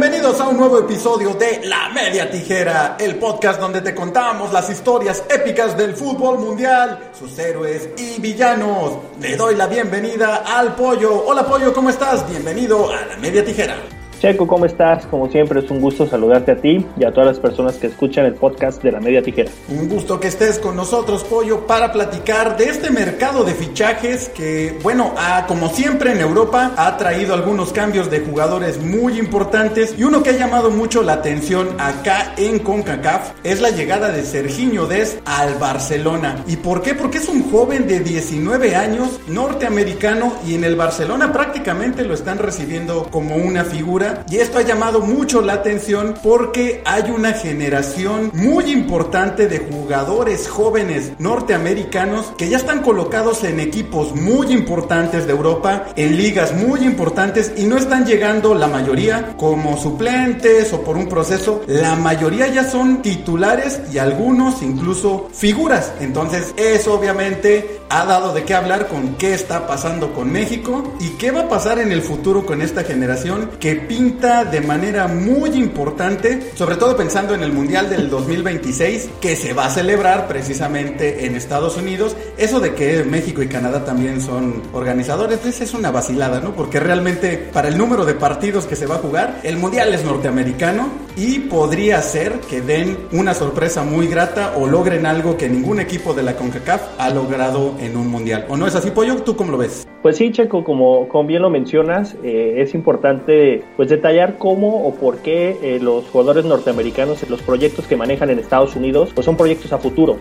Bienvenidos a un nuevo episodio de La Media Tijera, el podcast donde te contamos las historias épicas del fútbol mundial, sus héroes y villanos. Le doy la bienvenida al Pollo. Hola Pollo, ¿cómo estás? Bienvenido a La Media Tijera. Checo, ¿cómo estás? Como siempre es un gusto saludarte a ti y a todas las personas que escuchan el podcast de la Media Tijera. Un gusto que estés con nosotros, Pollo, para platicar de este mercado de fichajes que, bueno, como siempre en Europa ha traído algunos cambios de jugadores muy importantes y uno que ha llamado mucho la atención acá en CONCACAF es la llegada de Serginho Des al Barcelona. ¿Y por qué? Porque es un joven de 19 años, norteamericano y en el Barcelona prácticamente lo están recibiendo como una figura y esto ha llamado mucho la atención porque hay una generación muy importante de jugadores jóvenes norteamericanos que ya están colocados en equipos muy importantes de Europa, en ligas muy importantes y no están llegando la mayoría como suplentes o por un proceso. La mayoría ya son titulares y algunos incluso figuras. Entonces eso obviamente ha dado de qué hablar con qué está pasando con México y qué va a pasar en el futuro con esta generación que pinta de manera muy importante, sobre todo pensando en el Mundial del 2026 que se va a celebrar precisamente en Estados Unidos. Eso de que México y Canadá también son organizadores, pues es una vacilada, ¿no? Porque realmente para el número de partidos que se va a jugar, el Mundial es norteamericano y podría ser que den una sorpresa muy grata o logren algo que ningún equipo de la CONCACAF ha logrado en un mundial. ¿O no es así, Pollo? ¿Tú cómo lo ves? Pues sí, Checo, como, como bien lo mencionas, eh, es importante pues detallar cómo o por qué eh, los jugadores norteamericanos, los proyectos que manejan en Estados Unidos, pues son proyectos a futuro.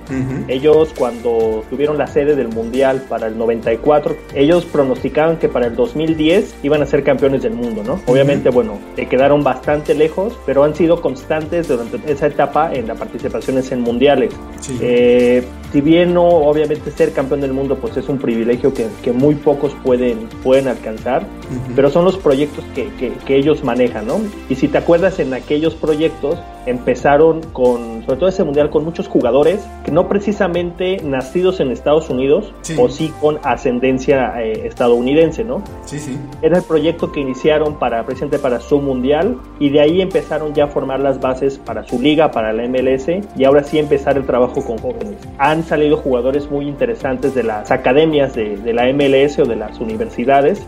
Ellos cuando tuvieron la sede del Mundial para el 94, ellos pronosticaban que para el 2010 iban a ser campeones del mundo, ¿no? Obviamente, bueno, quedaron bastante lejos, pero han sido constantes durante esa etapa en las participaciones en mundiales. Eh, si bien no, obviamente ser campeón del mundo pues es un privilegio que, que muy pocos pueden, pueden alcanzar, pero son los proyectos que, que, que, ellos manejan, ¿no? Y si te acuerdas en aquellos proyectos empezaron con, sobre todo ese mundial, con muchos jugadores que no precisamente nacidos en Estados Unidos o sí con ascendencia eh, estadounidense, ¿no? Sí, sí. Era el proyecto que iniciaron para, precisamente para su mundial y de ahí empezaron ya a formar las bases para su liga, para la MLS y ahora sí empezar el trabajo con jóvenes. Han salido jugadores muy interesantes de las academias de, de la MLS o de las universidades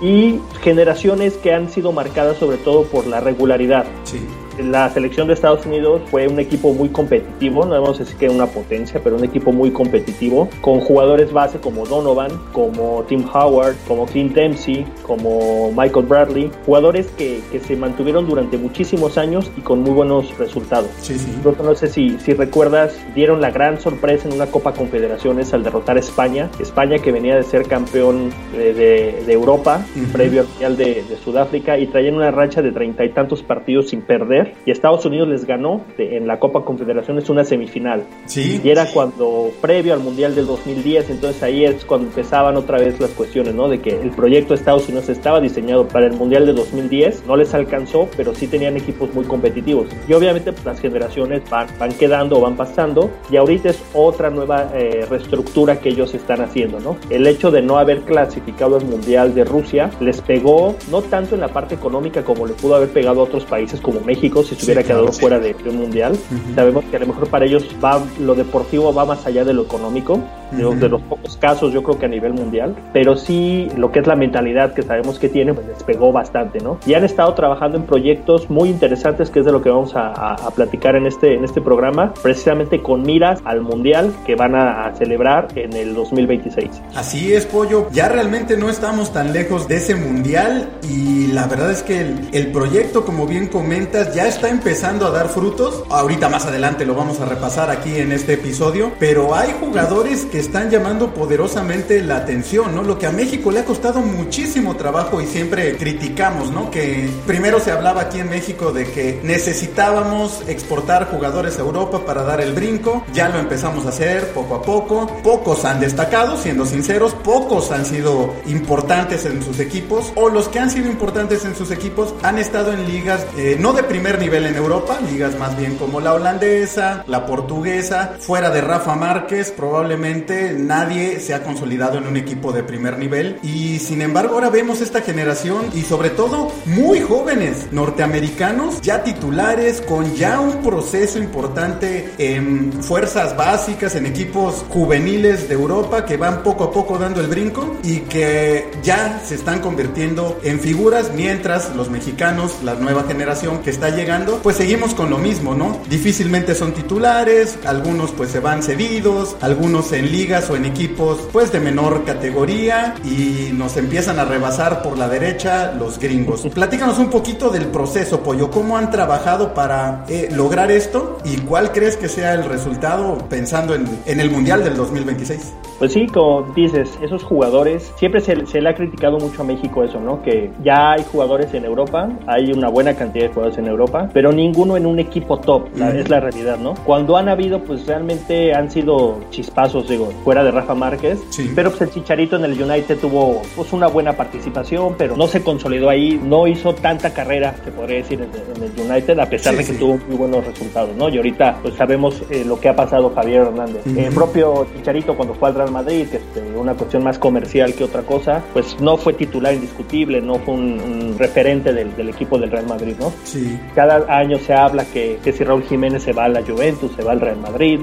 y generaciones que han sido marcadas sobre todo por la regularidad. Sí la selección de Estados Unidos fue un equipo muy competitivo, no vamos a decir que una potencia, pero un equipo muy competitivo, con jugadores base como Donovan, como Tim Howard, como Clint Dempsey, como Michael Bradley, jugadores que, que se mantuvieron durante muchísimos años y con muy buenos resultados. Sí, sí. No sé si, si recuerdas, dieron la gran sorpresa en una Copa Confederaciones al derrotar a España, España que venía de ser campeón de, de, de Europa, uh -huh. previo al Mundial de, de Sudáfrica, y traían una racha de treinta y tantos partidos sin perder y Estados Unidos les ganó en la Copa Confederaciones una semifinal. Sí. Y era cuando, previo al Mundial del 2010, entonces ahí es cuando empezaban otra vez las cuestiones, ¿no? De que el proyecto de Estados Unidos estaba diseñado para el Mundial de 2010, no les alcanzó, pero sí tenían equipos muy competitivos. Y obviamente pues, las generaciones van, van quedando o van pasando, y ahorita es otra nueva eh, reestructura que ellos están haciendo, ¿no? El hecho de no haber clasificado al Mundial de Rusia les pegó no tanto en la parte económica como le pudo haber pegado a otros países como México, si se hubiera sí, quedado claro, fuera sí. de, de, un mundial. Uh -huh. Sabemos que a lo mejor para ellos va lo deportivo va más allá de lo económico, uh -huh. de, de, los pocos casos yo creo que a nivel mundial, pero sí lo que es la mentalidad que sabemos que tiene, pues les pegó bastante, ¿no? Y han estado trabajando en proyectos muy interesantes, que es de lo que vamos a, a, a platicar en este, en este programa, precisamente con miras al mundial que van a, a celebrar en el 2026. Así es, Pollo. Ya realmente no estamos tan lejos de ese mundial y la verdad es que el, el proyecto, como bien comentas, ya está empezando a dar frutos. Ahorita más adelante lo vamos a repasar aquí en este episodio, pero hay jugadores que están llamando poderosamente la atención, ¿no? Lo que a México le ha costado muchísimo trabajo y siempre criticamos, ¿no? Que primero se hablaba aquí en México de que necesitábamos exportar jugadores a Europa para dar el brinco, ya lo empezamos a hacer poco a poco, pocos han destacado, siendo sinceros, pocos han sido importantes en sus equipos o los que han sido importantes en sus equipos han estado en ligas eh, no de primer nivel en Europa, ligas más bien como la holandesa, la portuguesa, fuera de Rafa Márquez, probablemente nadie se ha consolidado en un equipo de primer nivel. Y sin embargo ahora vemos esta generación y sobre todo muy jóvenes norteamericanos ya titulares con ya un proceso importante en fuerzas básicas, en equipos juveniles de Europa que van poco a poco dando el brinco y que ya se están convirtiendo en figuras mientras los mexicanos, la nueva generación que está llegando, pues seguimos con lo mismo, ¿no? Difícilmente son titulares, algunos pues se van cedidos, algunos en ligas o en equipos pues de menor categoría y nos empiezan a rebasar por la derecha los gringos. Platícanos un poquito del proceso, Pollo, cómo han trabajado para eh, lograr esto y cuál crees que sea el resultado pensando en, en el Mundial del 2026. Pues sí, como dices, esos jugadores, siempre se, se, le ha criticado mucho a México eso, ¿no? Que ya hay jugadores en Europa, hay una buena cantidad de jugadores en Europa, pero ninguno en un equipo top, la, es la realidad, ¿no? Cuando han habido, pues realmente han sido chispazos, digo, fuera de Rafa Márquez, sí. pero pues el Chicharito en el United tuvo pues una buena participación, pero no se consolidó ahí, no hizo tanta carrera, se podría decir, en, el United, a pesar sí, de que sí. tuvo muy buenos resultados, ¿no? Y ahorita, pues sabemos eh, lo que ha pasado Javier Hernández. Uh -huh. El propio Chicharito cuando fue al Real Madrid, que este, una cuestión más comercial que otra cosa, pues no fue titular indiscutible, no fue un, un referente del, del, equipo del Real Madrid, ¿no? Sí. Cada año se habla que, que, si Raúl Jiménez se va a la Juventus, se va al Real Madrid,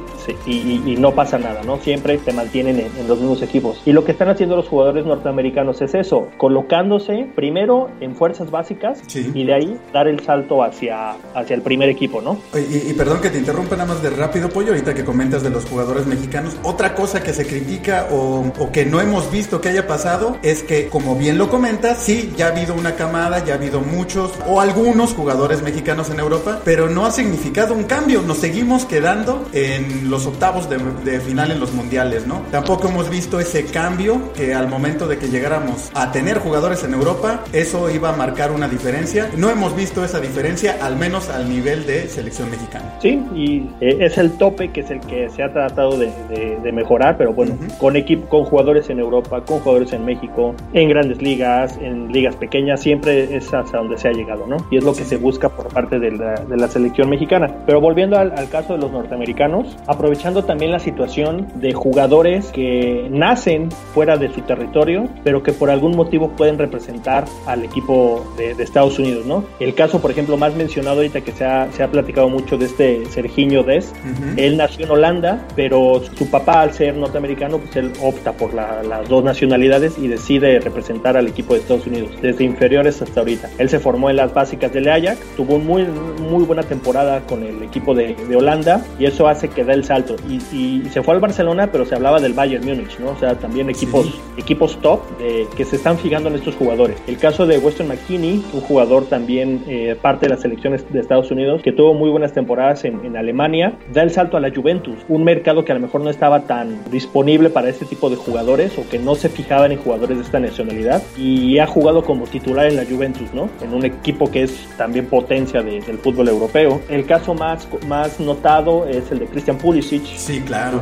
y, y, y, no pasa nada, ¿no? Siempre se mantienen en, en, los mismos equipos. Y lo que están haciendo los jugadores norteamericanos es eso, colocándose primero en fuerzas básicas sí. y de ahí dar el salto hacia, hacia el primer equipo, ¿no? Y, y perdón que te interrumpa nada más de rápido, Pollo, ahorita que comentas de los jugadores mexicanos, otra cosa que se critica o, o, que no hemos visto que haya pasado es que, como bien lo comentas, sí, ya ha habido una camada, ya ha habido muchos o algunos jugadores mexicanos en Europa, pero no ha significado un cambio. Nos seguimos quedando en los octavos de, de final en los mundiales, ¿no? Tampoco hemos visto ese cambio que al momento de que llegáramos a tener jugadores en Europa, eso iba a marcar una diferencia. No hemos visto esa diferencia, al menos al nivel de selección mexicana. Sí, y eh, es el tope que es el que se ha tratado de, de, de mejorar, pero bueno, uh -huh. con equipo, con jugadores en Europa, con jugadores en México, en grandes ligas, en ligas pequeñas, siempre es hasta donde se ha llegado, ¿no? Y es lo que se busca por parte de la, de la selección mexicana. Pero volviendo al, al, caso de los norteamericanos, aprovechando también la situación de jugadores que nacen fuera de su territorio, pero que por algún motivo pueden representar al equipo de, de Estados Unidos, ¿no? El caso, por ejemplo, más mencionado ahorita que se ha, se ha platicado mucho de este Serginho Dest, uh -huh. él nació en Holanda, pero su papá al ser norteamericano, pues él opta por la, las dos nacionalidades y decide representar al equipo de Estados Unidos, desde inferiores hasta ahorita. Él se formó en las básicas del Ajax, tuvo muy, muy buena temporada con el equipo de, de Holanda y eso hace que dé el salto. Y, y, se fue al Barcelona, pero se hablaba del Bayern Múnich, ¿no? O sea, también equipos, sí. equipos top de, que se están fijando en estos jugadores. El caso de Weston McKinney, un jugador también eh, parte de las selecciones de Estados Unidos, que tuvo muy buenas temporadas en, en Alemania, da el salto a la Juventus, un mercado que a lo mejor no estaba tan disponible para este tipo de jugadores o que no se fijaban en jugadores de esta nacionalidad y ha jugado como titular en la Juventus, ¿no? En un equipo que es también potencia de, del fútbol europeo. El caso más, más notado es el de Christian Pulisic. Sí, claro.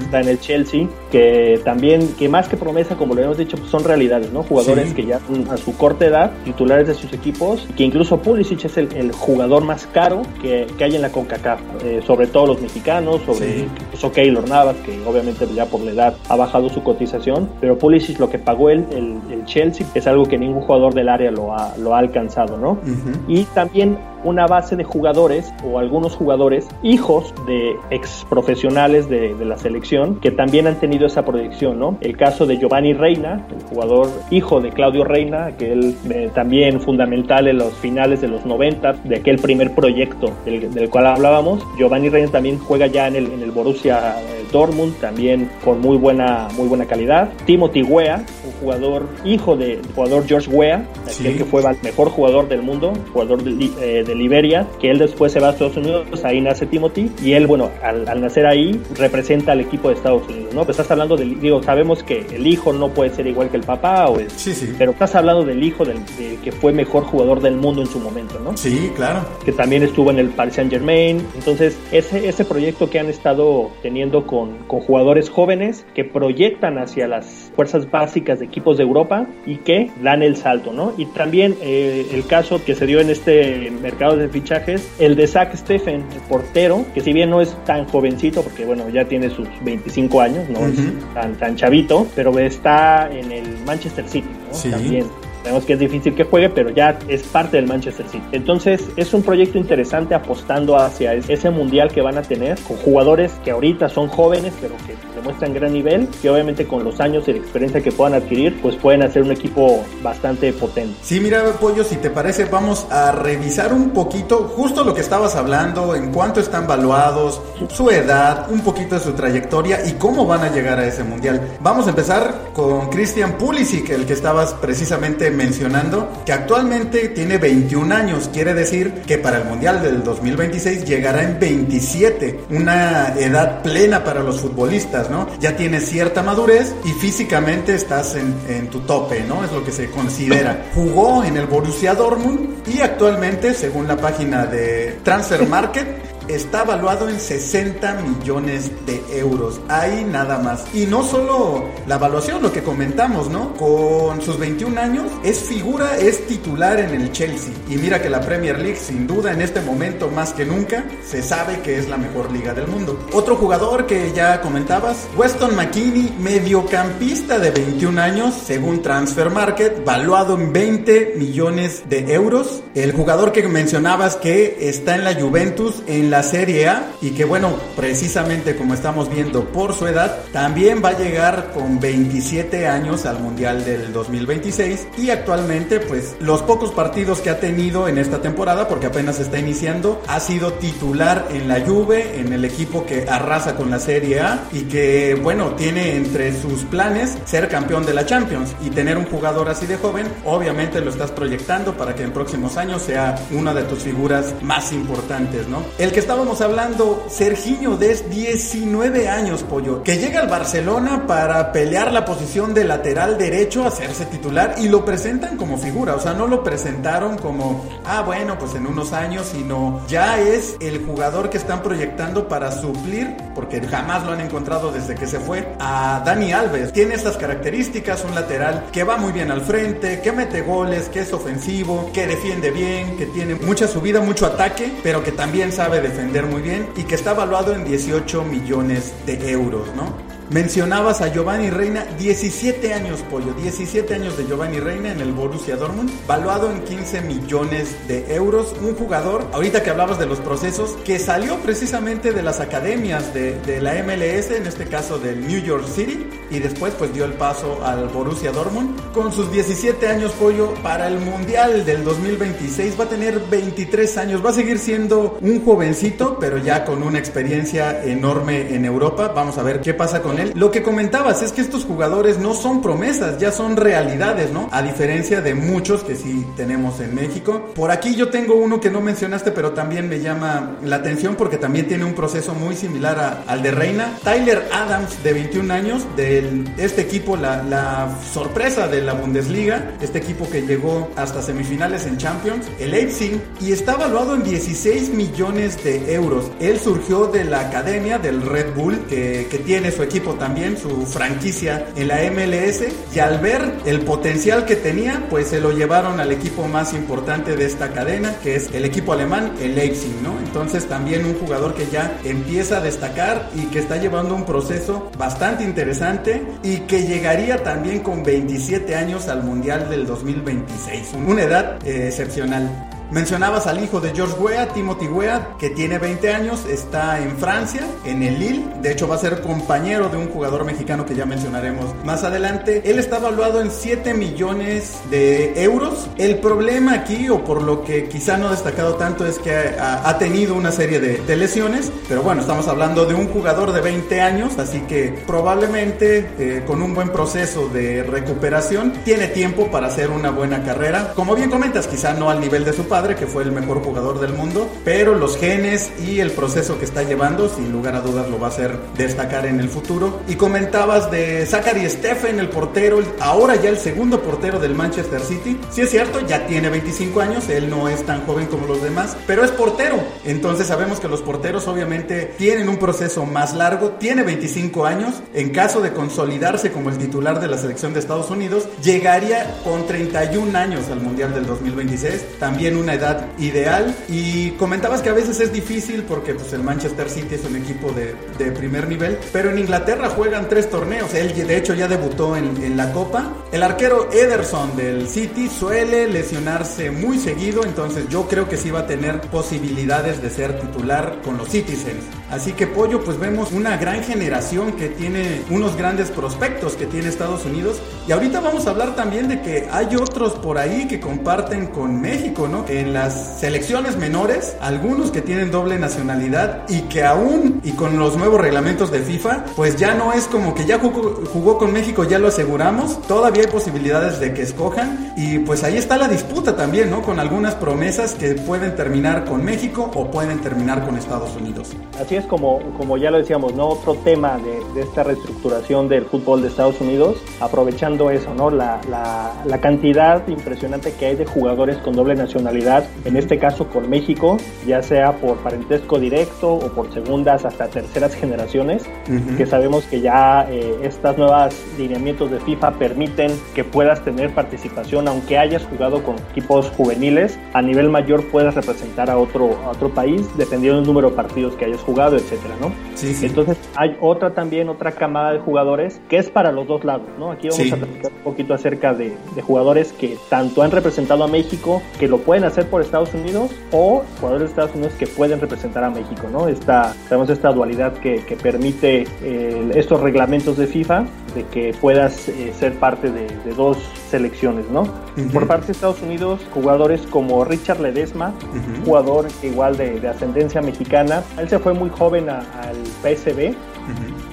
Está en el Chelsea, que también, que más que promesa, como lo hemos dicho, pues son realidades, ¿no? Jugadores sí. que ya a su corta edad, titulares de sus equipos, que incluso Pulisic es el, el jugador más caro que, que, hay en la CONCACAF, eh, sobre todo los mexicanos, sobre sí. incluso Keylor Navas, que obviamente ya por la edad ha bajado su cotización, pero Pulisic lo que pagó el, el, el Chelsea es algo que ningún jugador del área lo ha, lo ha alcanzado, ¿no? Uh -huh. Y también una base de jugadores o algunos jugadores hijos de ex profesionales de, la selección que también han tenido esa proyección, ¿no? El caso de Giovanni Reina, el jugador hijo de Claudio Reina, que él eh, también fundamental en los finales de los 90, de aquel primer proyecto del, del cual hablábamos. Giovanni Reina también juega ya en el, en el Borussia Dortmund, también con muy buena, muy buena calidad. Timothy Weah, jugador hijo del jugador George Weah, sí. aquel que fue el mejor jugador del mundo, jugador de, eh, de Liberia, que él después se va a Estados Unidos, ahí nace Timothy, y él, bueno, al, al, nacer ahí, representa al equipo de Estados Unidos, ¿no? Pues estás hablando del, digo, sabemos que el hijo no puede ser igual que el papá, o es, sí, sí. pero estás hablando del hijo del, de, que fue mejor jugador del mundo en su momento, ¿no? Sí, claro. Que también estuvo en el Paris Saint Germain, entonces ese, ese proyecto que han estado teniendo con, con jugadores jóvenes que proyectan hacia las fuerzas básicas de equipos de Europa y que dan el salto, ¿no? Y también eh, el caso que se dio en este mercado de fichajes, el de Zach Steffen, el portero, que si bien no es tan jovencito, porque bueno, ya tiene sus 25 años, no es tan, tan chavito, pero está en el Manchester City, ¿no? Sí. También Sabemos que es difícil que juegue, pero ya es parte del Manchester City. Entonces es un proyecto interesante apostando hacia ese mundial que van a tener con jugadores que ahorita son jóvenes, pero que demuestran gran nivel, que obviamente con los años y la experiencia que puedan adquirir, pues pueden hacer un equipo bastante potente. Sí, mira, Pollo, si te parece, vamos a revisar un poquito justo lo que estabas hablando, en cuánto están valuados, su edad, un poquito de su trayectoria y cómo van a llegar a ese mundial. Vamos a empezar con Christian Pulisic, el que estabas precisamente mencionando, que actualmente tiene 21 años, quiere decir que para el mundial del 2026 llegará en 27, una edad plena para los futbolistas, ¿no? Ya tienes cierta madurez y físicamente estás en, en tu tope, ¿no? Es lo que se considera. Jugó en el Borussia Dortmund y actualmente, según la página de Transfer Market, está valuado en 60 millones de euros. Ahí nada más. Y no solo la evaluación, lo que comentamos, ¿no? Con sus 21 años es figura, es titular en el Chelsea. Y mira que la Premier League, sin duda, en este momento más que nunca, se sabe que es la mejor liga del mundo. Otro jugador que ya comentabas, Weston McKinney, mediocampista de 21 años, según Transfer Market, valuado en 20 millones de euros. El jugador que mencionabas que está en la Juventus en la Serie A y que bueno, precisamente como estamos viendo por su edad, también va a llegar con 27 años al Mundial del 2026 y actualmente pues los pocos partidos que ha tenido en esta temporada, porque apenas está iniciando, ha sido titular en la Juve, en el equipo que arrasa con la Serie A y que bueno, tiene entre sus planes ser campeón de la Champions y tener un jugador así de joven, obviamente lo estás proyectando para que en próximos años sea una de tus figuras más importantes, ¿no? El que estábamos hablando, Serginho Des, 19 años, pollo, que llega al Barcelona para pelear la posición de lateral derecho, hacerse titular y lo presentan como figura, o sea, no lo presentaron como, ah, bueno, pues en unos años, sino ya es el jugador que están proyectando para suplir, porque jamás lo han encontrado desde que se fue, a Dani Alves. Tiene estas características, un lateral que va muy bien al frente, que mete goles, que es ofensivo, que defiende bien, que tiene mucha subida, mucho ataque, pero que también sabe defender muy bien y que está valuado en 18 millones de euros, ¿no? Mencionabas a Giovanni Reina, 17 años, pollo, 17 años de Giovanni Reina en el Borussia Dortmund, valuado en 15 millones de euros. Un jugador, ahorita que hablabas de los procesos, que salió precisamente de las academias de, de, la MLS, en este caso del New York City, y después pues dio el paso al Borussia Dortmund. Con sus 17 años, pollo, para el Mundial del 2026 va a tener 23 años, va a seguir siendo un jovencito, pero ya con una experiencia enorme en Europa. Vamos a ver qué pasa con Lo que comentabas es que estos jugadores no son promesas, ya son realidades, ¿no? A diferencia de muchos que sí tenemos en México. Por aquí yo tengo uno que no mencionaste, pero también me llama la atención porque también tiene un proceso muy similar al de Reina. Tyler Adams, de 21 años, de este equipo, la, sorpresa de la Bundesliga, este equipo que llegó hasta semifinales en Champions, el Leipzig, y está valuado en 16 millones de euros. Él surgió de la academia del Red Bull, que tiene su equipo también, su franquicia en la MLS, y al ver el potencial que tenía, pues se lo llevaron al equipo más importante de esta cadena, que es el equipo alemán, el Leipzig, ¿no? Entonces también un jugador que ya empieza a destacar y que está llevando un proceso bastante interesante y que llegaría también con 27 años al Mundial del 2026, una edad eh, excepcional. Mencionabas al hijo de George Weah, Timothy Weah, que tiene 20 años, está en Francia, en el Lille. De hecho, va a ser compañero de un jugador mexicano que ya mencionaremos más adelante. Él está evaluado en 7 millones de euros. El problema aquí, o por lo que quizá no ha destacado tanto, es que ha, tenido una serie de, de, lesiones. Pero bueno, estamos hablando de un jugador de 20 años, así que probablemente eh, con un buen proceso de recuperación tiene tiempo para hacer una buena carrera. Como bien comentas, quizá no al nivel de su padre padre, que fue el mejor jugador del mundo, pero los genes y el proceso que está llevando, sin lugar a dudas lo va a hacer destacar en el futuro. Y comentabas de Zachary Stephen, el portero, ahora ya el segundo portero del Manchester City. Sí es cierto, ya tiene 25 años, él no es tan joven como los demás, pero es portero. Entonces sabemos que los porteros obviamente tienen un proceso más largo, tiene 25 años, en caso de consolidarse como el titular de la selección de Estados Unidos, llegaría con 31 años al Mundial del 2026, también una edad ideal. Y comentabas que a veces es difícil porque pues, el Manchester City es un equipo de, de primer nivel, pero en Inglaterra juegan tres torneos, él de hecho ya debutó en, en la Copa. El arquero Ederson del City suele lesionarse muy seguido, entonces yo creo que sí va a tener posibilidades de ser titular con los Citizens. Así que Pollo, pues vemos una gran generación que tiene unos grandes prospectos que tiene Estados Unidos. Y ahorita vamos a hablar también de que hay otros por ahí que comparten con México, ¿no? En las selecciones menores, algunos que tienen doble nacionalidad y que aún, y con los nuevos reglamentos de FIFA, pues ya no es como que ya jugó, jugó con México, ya lo aseguramos. Todavía hay posibilidades de que escojan. Y pues ahí está la disputa también, ¿no? Con algunas promesas que pueden terminar con México o pueden terminar con Estados Unidos. Así es como, como ya lo decíamos, ¿no? Otro tema de, de esta reestructuración del fútbol de Estados Unidos, aprovechando eso, ¿no? La, la, la, cantidad impresionante que hay de jugadores con doble nacionalidad, en este caso con México, ya sea por parentesco directo o por segundas hasta terceras generaciones, uh -huh. que sabemos que ya eh, estas nuevas lineamientos de FIFA permiten que puedas tener participación, aunque hayas jugado con equipos juveniles, a nivel mayor puedes representar a otro, a otro país, dependiendo del número de partidos que hayas jugado, etcétera, ¿no? Sí, sí. Entonces hay otra también, otra camada de jugadores que es para los dos lados, ¿no? Aquí vamos sí. a platicar un poquito acerca de, de, jugadores que tanto han representado a México, que lo pueden hacer por Estados Unidos, o jugadores de Estados Unidos que pueden representar a México, ¿no? Esta, tenemos esta dualidad que, que permite eh, estos reglamentos de FIFA de que puedas eh, ser parte de, de, dos selecciones, ¿no? Uh -huh. Por parte de Estados Unidos, jugadores como Richard Ledesma, uh -huh. jugador igual de, de, ascendencia mexicana, él se fue muy joven a, al PSB,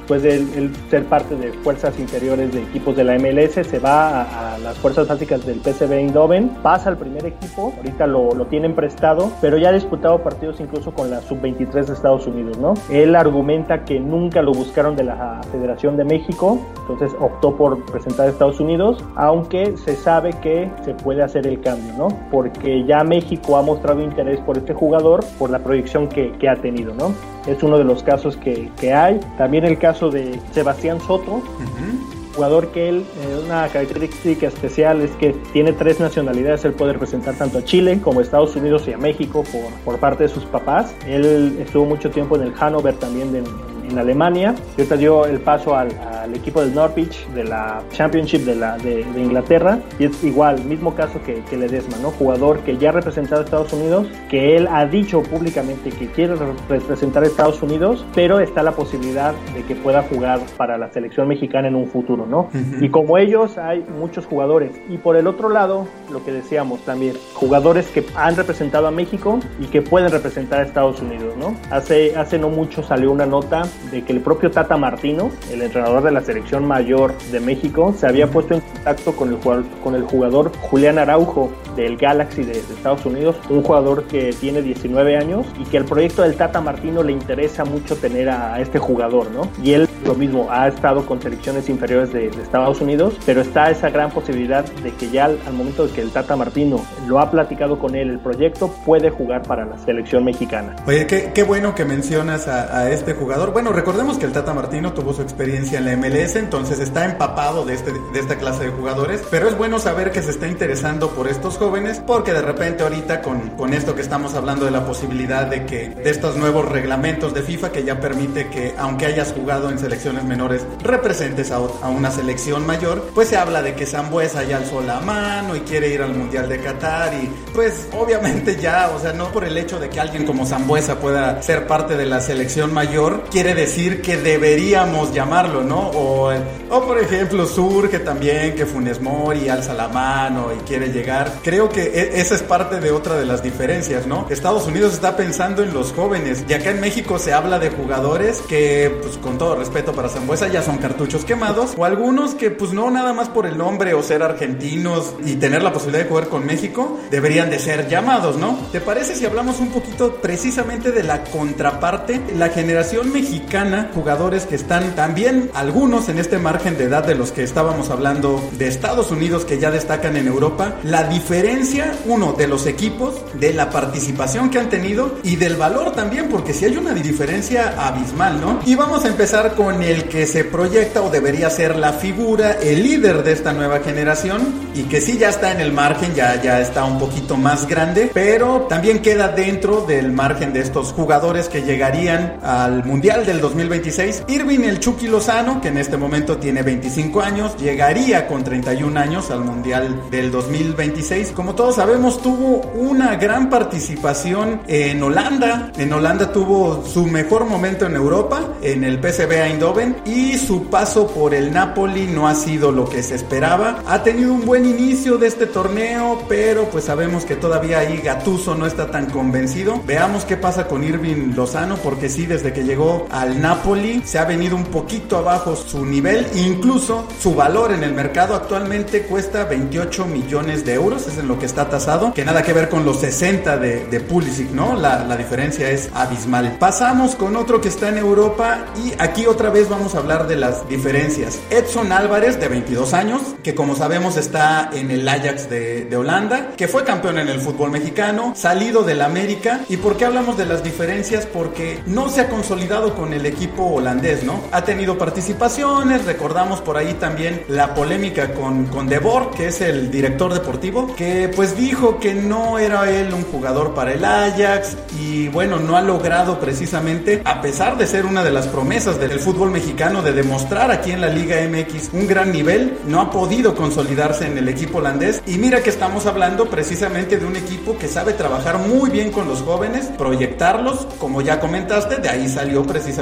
después de él, ser parte de fuerzas interiores de equipos de la MLS, se va a, a las fuerzas básicas del PSV Eindhoven, pasa al primer equipo, ahorita lo, lo, tienen prestado, pero ya ha disputado partidos incluso con la sub-23 de Estados Unidos, ¿no? Él argumenta que nunca lo buscaron de la Federación de México, entonces optó por presentar a Estados Unidos, aunque se sabe que se puede hacer el cambio, ¿no? Porque ya México ha mostrado interés por este jugador por la proyección que, que ha tenido, ¿no? Es uno de los casos que, que hay. También el caso de Sebastián Soto, uh -huh. jugador que él, eh, una característica especial es que tiene tres nacionalidades, él puede representar tanto a Chile como a Estados Unidos y a México por, por parte de sus papás. Él estuvo mucho tiempo en el Hannover también de, en Alemania. Y ahorita dio el paso al, al, equipo del Norwich de la Championship de, la, de, de, Inglaterra. Y es igual, mismo caso que, que Ledesma, ¿no? Jugador que ya ha representado a Estados Unidos, que él ha dicho públicamente que quiere representar a Estados Unidos, pero está la posibilidad de que pueda jugar para la selección mexicana en un futuro, ¿no? Uh -huh. Y como ellos hay muchos jugadores. Y por el otro lado, lo que decíamos también, jugadores que han representado a México y que pueden representar a Estados Unidos, ¿no? Hace, hace no mucho salió una nota de que el propio Tata Martino, el entrenador de la selección mayor de México, se había puesto en contacto con el jugador, con el jugador Julián Araujo del Galaxy de, Estados Unidos, un jugador que tiene 19 años y que el proyecto del Tata Martino le interesa mucho tener a, este jugador, ¿no? Y él lo mismo, ha estado con selecciones inferiores de, Estados Unidos, pero está esa gran posibilidad de que ya al, momento de que el Tata Martino lo ha platicado con él, el proyecto puede jugar para la selección mexicana. Oye, qué, qué bueno que mencionas a, a este jugador. Bueno, recordemos que el Tata Martino tuvo su experiencia en la MLS, entonces está empapado de, este, de esta clase de jugadores, pero es bueno saber que se está interesando por estos jóvenes, porque de repente ahorita con, con esto que estamos hablando de la posibilidad de que de estos nuevos reglamentos de FIFA que ya permite que aunque hayas jugado en selecciones menores representes a, a una selección mayor, pues se habla de que Zambuesa ya alzó la mano y quiere ir al Mundial de Qatar y pues obviamente ya, o sea, no por el hecho de que alguien como Zambuesa pueda ser parte de la selección mayor, quiere decir que deberíamos llamarlo, ¿no? O, o por ejemplo surge también que Funes Mori alza la mano y quiere llegar. creo que e, esa es parte de otra de las diferencias, ¿no? Estados Unidos está pensando en los jóvenes y acá en México se habla de jugadores que, pues con todo respeto para Zambuesa, ya son cartuchos quemados o algunos que, pues no nada más por el nombre o ser argentinos y tener la posibilidad de jugar con México, deberían de ser llamados, ¿no? ¿Te parece si hablamos un poquito precisamente de la contraparte? La generación mexicana, jugadores que están también algunos en este margen de edad de los que estábamos hablando de Estados Unidos que ya destacan en Europa, la diferencia, uno, de los equipos, de la participación que han tenido y del valor también, porque si hay una diferencia abismal, ¿no? Y vamos a empezar con el que se proyecta o debería ser la figura, el líder de esta nueva generación y que sí ya está en el margen, ya, ya está un poquito más grande, pero también queda dentro del margen de estos jugadores que llegarían al Mundial del 2026. Irving el Chucky Lozano, que en este momento tiene 25 años, llegaría con 31 años al Mundial del 2026. Como todos sabemos, tuvo una gran participación en Holanda. En Holanda tuvo su mejor momento en Europa, en el PSV Eindhoven, y su paso por el Napoli no ha sido lo que se esperaba. Ha tenido un buen inicio de este torneo, pero pues sabemos que todavía ahí Gatuso no está tan convencido. Veamos qué pasa con Irving Lozano, porque sí, desde que llegó al Napoli se ha venido un poquito abajo su nivel, incluso su valor en el mercado actualmente cuesta 28 millones de euros, es en lo que está tasado, que nada que ver con los 60 de, de Pulisic, ¿no? La, la diferencia es abismal. Pasamos con otro que está en Europa y aquí otra vez vamos a hablar de las diferencias. Edson Álvarez, de 22 años, que como sabemos está en el Ajax de, de Holanda, que fue campeón en el fútbol mexicano, salido del América. ¿Y por qué hablamos de las diferencias? Porque no se ha consolidado con el equipo holandés, ¿no? Ha tenido participaciones, recordamos por ahí también la polémica con, con De Boer, que es el director deportivo, que pues dijo que no era él un jugador para el Ajax y bueno, no ha logrado precisamente, a pesar de ser una de las promesas del fútbol mexicano, de demostrar aquí en la Liga MX un gran nivel, no ha podido consolidarse en el equipo holandés. Y mira que estamos hablando precisamente de un equipo que sabe trabajar muy bien con los jóvenes, proyectarlos, como ya comentaste, de ahí salió precisamente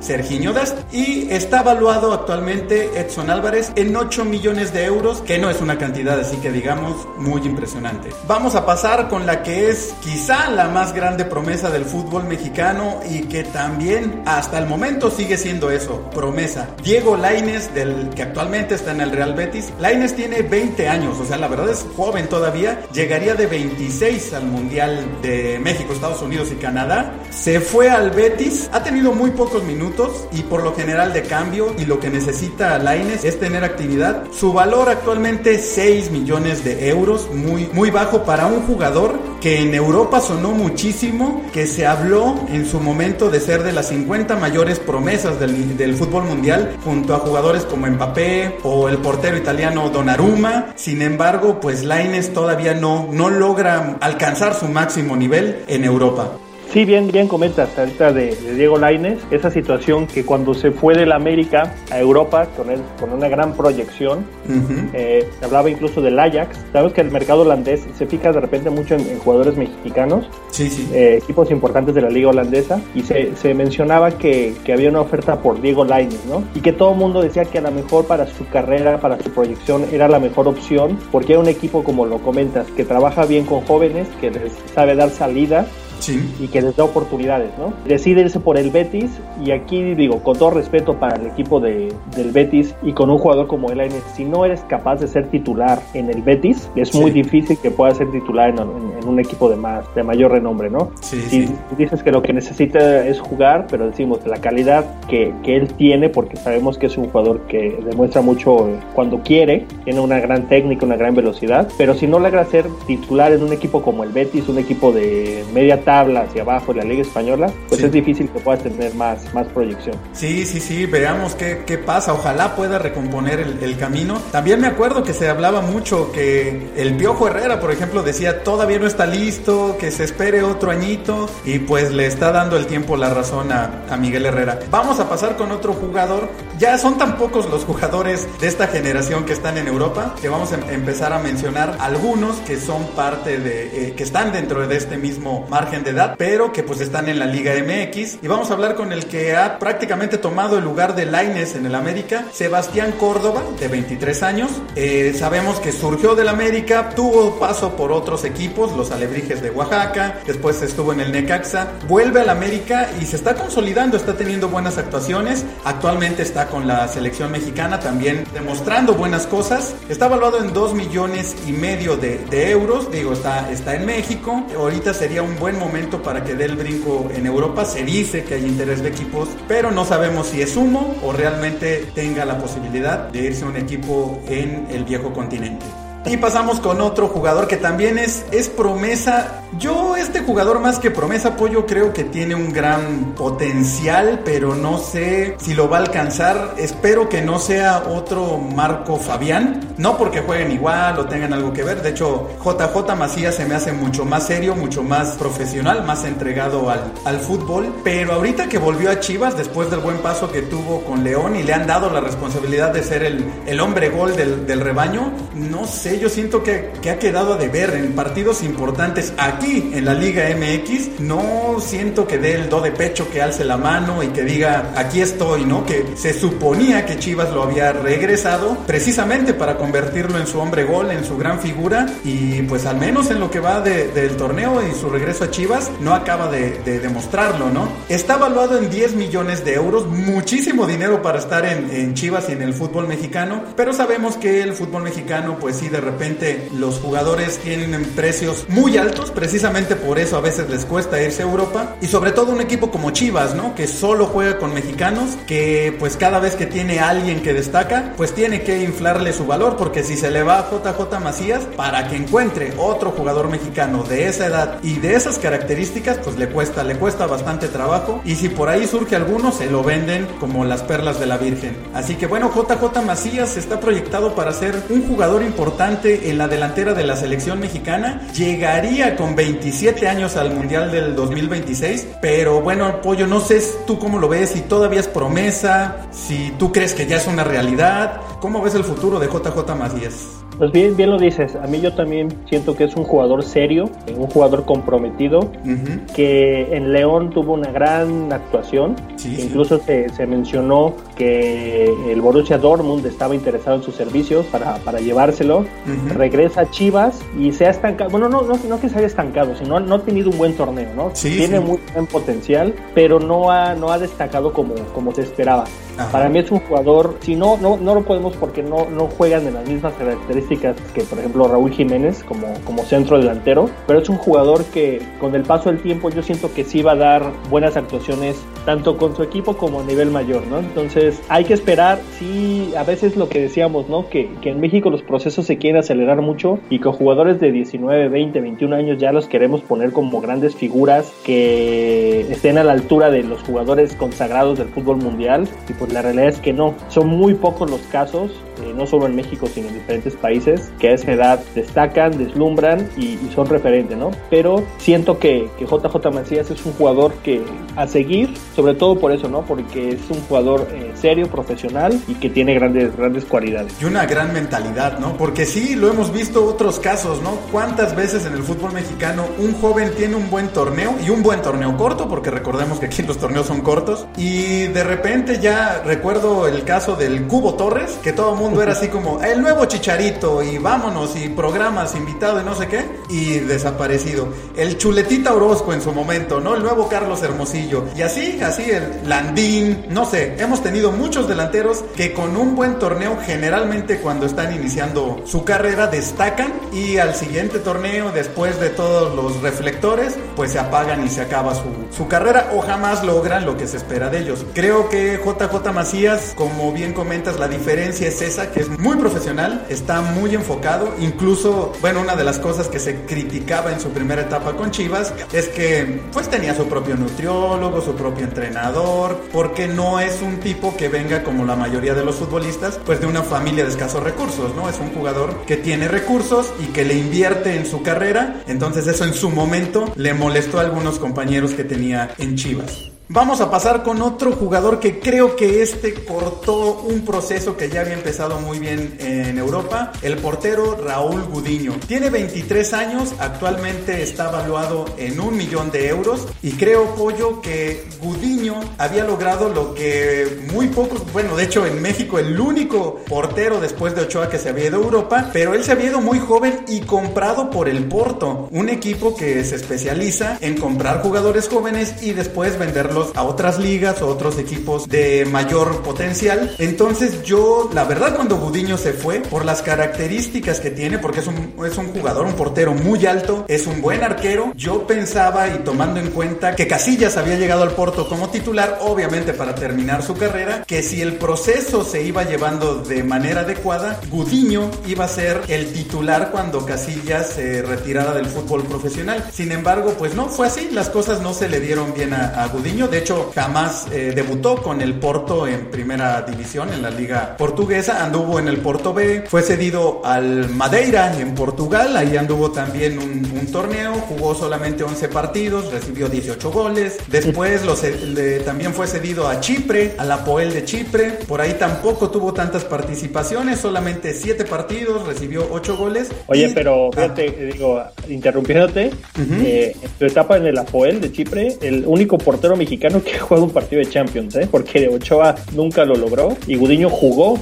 Serginho Dast. Y está evaluado actualmente Edson Álvarez en 8 millones de euros, que no es una cantidad así que digamos muy impresionante. Vamos a pasar con la que es quizá la más grande promesa del fútbol mexicano y que también hasta el momento sigue siendo eso, promesa. Diego Laines, del que actualmente está en el Real Betis. Laines tiene 20 años, o sea, la verdad es joven todavía. Llegaría de 26 al Mundial de México, Estados Unidos y Canadá. Se fue al Betis, ha tenido muy pocos minutos y por lo general de cambio y lo que necesita Laines es tener actividad. Su valor actualmente 6 millones de euros, muy, muy bajo para un jugador que en Europa sonó muchísimo, que se habló en su momento de ser de las 50 mayores promesas del, del fútbol mundial, junto a jugadores como Mbappé o el portero italiano Donnarumma. Sin embargo, pues Laines todavía no, no logra alcanzar su máximo nivel en Europa. Sí, bien, bien comentas ahorita de, de Diego Laines, esa situación que cuando se fue de la América a Europa con, él, con una gran proyección, eh, se hablaba incluso del Ajax. Sabes que el mercado holandés se fija de repente mucho en, en jugadores mexicanos, Sí, sí. eh, equipos importantes de la liga holandesa, y se, se mencionaba que, que había una oferta por Diego Laines, ¿no? Y que todo el mundo decía que a lo mejor para su carrera, para su proyección, era la mejor opción, porque era un equipo, como lo comentas, que trabaja bien con jóvenes, que les sabe dar salida Sí. y que les da oportunidades, ¿no? Decide irse por el Betis y aquí digo, con todo respeto para el equipo de, del Betis y con un jugador como el Aines, si no eres capaz de ser titular en el Betis, es muy Sí. difícil que puedas ser titular en, en- en un equipo de más de mayor renombre, ¿no? Sí, Si sí. dices que lo que necesita es jugar, pero decimos la calidad que, que él tiene, porque sabemos que es un jugador que demuestra mucho eh, cuando quiere, tiene una gran técnica, una gran velocidad, pero si no logra ser titular en un equipo como el Betis, un equipo de media tabla hacia abajo de la Liga Española, pues Sí. es difícil que puedas tener más, más proyección. Sí, sí, sí, veamos qué, qué pasa. Ojalá pueda recomponer el, el camino. También me acuerdo que se hablaba mucho que el Piojo Herrera, por ejemplo, decía todavía no está listo, que se espere otro añito y pues le está dando el tiempo la razón a, a Miguel Herrera. Vamos a pasar con otro jugador. Ya son tan pocos los jugadores de esta generación que están en Europa que vamos a em- empezar a mencionar algunos que son parte de, eh, que están dentro de este mismo margen de edad, pero que pues están en la Liga MX. Y vamos a hablar con el que ha prácticamente tomado el lugar de Laines en el América, Sebastián Córdoba, de 23 años. Eh, sabemos que surgió del América, tuvo paso por otros equipos, los Alebrijes de Oaxaca, después estuvo en el Necaxa, vuelve al América y se está consolidando, está teniendo buenas actuaciones. Actualmente está con la selección mexicana también demostrando buenas cosas. Está evaluado en 2 millones y medio de, de euros, digo, está, está en México. Ahorita sería un buen momento para que dé el brinco en Europa. Se dice que hay interés de equipos, pero no sabemos si es humo o realmente tenga la posibilidad de irse a un equipo en el viejo continente. Y pasamos con otro jugador que también es, es promesa. Yo, este jugador más que promesa, Pollo, creo que tiene un gran potencial, pero no sé si lo va a alcanzar. Espero que no sea otro Marco Fabián. No porque jueguen igual o tengan algo que ver. De hecho, JJ Macías se me hace mucho más serio, mucho más profesional, más entregado al, al fútbol. Pero ahorita que volvió a Chivas, después del buen paso que tuvo con León y le han dado la responsabilidad de ser el, el hombre gol del, del rebaño, no sé yo siento que, que, ha quedado a deber en partidos importantes aquí en la Liga MX. No siento que dé el do de pecho, que alce la mano y que diga, aquí estoy, ¿no? Que se suponía que Chivas lo había regresado precisamente para convertirlo en su hombre gol, en su gran figura. Y pues al menos en lo que va de, del torneo y su regreso a Chivas, no acaba de, de, demostrarlo, ¿no? Está evaluado en 10 millones de euros, muchísimo dinero para estar en, en Chivas y en el fútbol mexicano, pero sabemos que el fútbol mexicano, pues sí, de repente los jugadores tienen precios muy altos, precisamente por eso a veces les cuesta irse a Europa y sobre todo un equipo como Chivas, ¿no? Que solo juega con mexicanos, que pues cada vez que tiene alguien que destaca, pues tiene que inflarle su valor porque si se le va a JJ Macías para que encuentre otro jugador mexicano de esa edad y de esas características, pues le cuesta, le cuesta bastante trabajo y si por ahí surge alguno se lo venden como las perlas de la Virgen. Así que bueno, JJ Macías está proyectado para ser un jugador importante en la delantera de la selección mexicana. Llegaría con 27 años al Mundial del 2026. Pero bueno, Pollo, no sé tú cómo lo ves, si todavía es promesa, si tú crees que ya es una realidad. ¿Cómo ves el futuro de JJ Macías? Pues bien, bien lo dices. A mí yo también siento que es un jugador serio, un jugador comprometido, uh -huh. que en León tuvo una gran actuación. Sí, Incluso sí. Se, se, mencionó que el Borussia Dortmund estaba interesado en sus servicios para, para llevárselo. Uh -huh. Regresa a Chivas y se ha estancado. Bueno, no, no, no que se haya estancado, sino no ha tenido un buen torneo, ¿no? Sí, Tiene muy buen potencial, pero no ha, no ha destacado como, como se esperaba. Ajá. Para mí es un jugador, si no, no, no lo podemos porque no, no juegan de las mismas características que por ejemplo Raúl Jiménez como, como centro delantero, pero es un jugador que con el paso del tiempo yo siento que sí va a dar buenas actuaciones tanto con su equipo como a nivel mayor, ¿no? Entonces hay que esperar, sí, a veces lo que decíamos, ¿no? Que, que en México los procesos se quieren acelerar mucho y que jugadores de 19, 20, 21 años ya los queremos poner como grandes figuras que estén a la altura de los jugadores consagrados del fútbol mundial y pues la realidad es que no, son muy pocos los casos, eh, no solo en México sino en diferentes países que a esa edad destacan, deslumbran y, y son referentes, ¿no? Pero siento que, que, JJ Macías es un jugador que a seguir, sobre todo por eso, ¿no? Porque es un jugador eh, serio, profesional y que tiene grandes, grandes cualidades. Y una gran mentalidad, ¿no? Porque sí, lo hemos visto otros casos, ¿no? ¿Cuántas veces en el fútbol mexicano un joven tiene un buen torneo y un buen torneo corto? Porque recordemos que aquí los torneos son cortos y de repente ya recuerdo el caso del Cubo Torres, que todo el mundo era así como el nuevo chicharito y vámonos y programas, invitado y no sé qué, y desaparecido. El Chuletita Orozco en su momento, ¿no? El nuevo Carlos Hermosillo. Y así, así el Landín, no sé, hemos tenido muchos delanteros que con un buen torneo generalmente cuando están iniciando su carrera destacan y al siguiente torneo, después de todos los reflectores, pues se apagan y se acaba su, su carrera o jamás logran lo que se espera de ellos. Creo que JJ Macías, como bien comentas, la diferencia es esa, que es muy profesional, está muy enfocado, incluso, bueno, una de las cosas que se criticaba en su primera etapa con Chivas es que pues tenía su propio nutriólogo, su propio entrenador, porque no es un tipo que venga como la mayoría de los futbolistas, pues de una familia de escasos recursos, ¿no? Es un jugador que tiene recursos y que le invierte en su carrera, entonces eso en su momento le molestó a algunos compañeros que tenía en Chivas. Vamos a pasar con otro jugador que creo que este cortó un proceso que ya había empezado muy bien en Europa, el portero Raúl Gudiño. Tiene 23 años, actualmente está valuado en un millón de euros y creo, Pollo, que Gudiño había logrado lo que muy pocos, bueno, de hecho en México el único portero después de Ochoa que se había ido a Europa, pero él se había ido muy joven y comprado por el Porto, un equipo que se especializa en comprar jugadores jóvenes y después venderlos a otras ligas o otros equipos de mayor potencial. Entonces yo, la verdad, cuando Gudiño se fue, por las características que tiene, porque es un, es un jugador, un portero muy alto, es un buen arquero, yo pensaba y tomando en cuenta que Casillas había llegado al Porto como titular, obviamente para terminar su carrera, que si el proceso se iba llevando de manera adecuada, Gudiño iba a ser el titular cuando Casillas se retirara del fútbol profesional. Sin embargo, pues no fue así, las cosas no se le dieron bien a, Gudiño, de hecho jamás eh, debutó con el Porto en primera división en la liga portuguesa, anduvo en el Porto B, fue cedido al Madeira en Portugal, ahí anduvo también un, torneo, jugó solamente 11 partidos, recibió 18 goles, después también fue cedido a Chipre, a la Poel de Chipre, por ahí tampoco tuvo tantas participaciones, solamente 7 partidos, recibió 8 goles. Oye, pero ah. fíjate, digo, interrumpiéndote, eh, en tu etapa en el Apoel de Chipre, el único portero mexicano que ha jugado un partido de Champions, ¿eh? porque Ochoa nunca lo logró y Gudiño jugó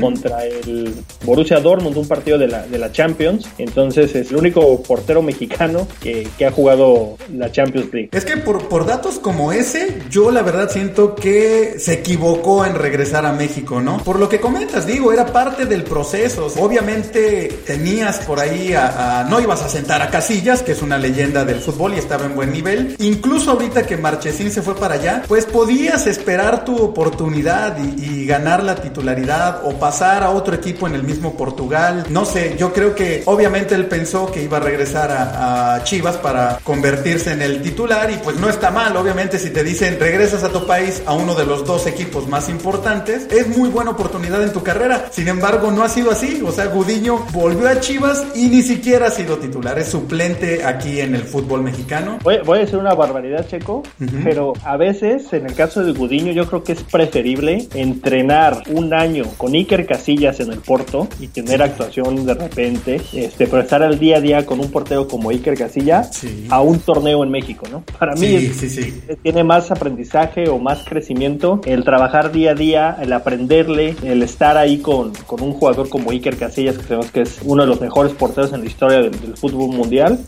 contra el Borussia Dortmund un partido de la, de la Champions, entonces es el único portero mexicano que, que ha jugado la Champions League. Es que por, por datos como ese, yo la verdad siento que se equivocó en regresar a México, ¿no? Por lo que comentas, digo, era parte del proceso. Obviamente tenías por ahí a, no ibas a sentar a Casillas, que es una leyenda del fútbol y estaba en buen nivel. Incluso ahorita que Marchesín se fue para allá, pues podías esperar tu oportunidad y, ganar la titularidad o pasar a otro equipo en el mismo Portugal. No sé, yo creo que obviamente él pensó que iba a regresar a, a Chivas para convertirse en el titular y pues no está mal, obviamente si te dicen regresas a tu país a uno de los dos equipos más importantes, es muy buena oportunidad en tu carrera. Sin embargo, no ha sido así, o sea, Gudiño volvió a Chivas y ni siquiera ha sido titular, es suplente aquí en el fútbol mexicano. Voy, a decir una barbaridad, Checo, pero a veces en el caso de Gudiño yo creo que es preferible entrenar un año con Iker Casillas en el Porto y tener actuación de repente, este, pero estar al día a día con un portero como Iker Casillas a un torneo en México, ¿no? Para mí tiene más aprendizaje o más crecimiento el trabajar día a día, el aprenderle, el estar ahí con, con un jugador como Iker Casillas, que sabemos que es uno de los mejores porteros en la historia del, fútbol mundial,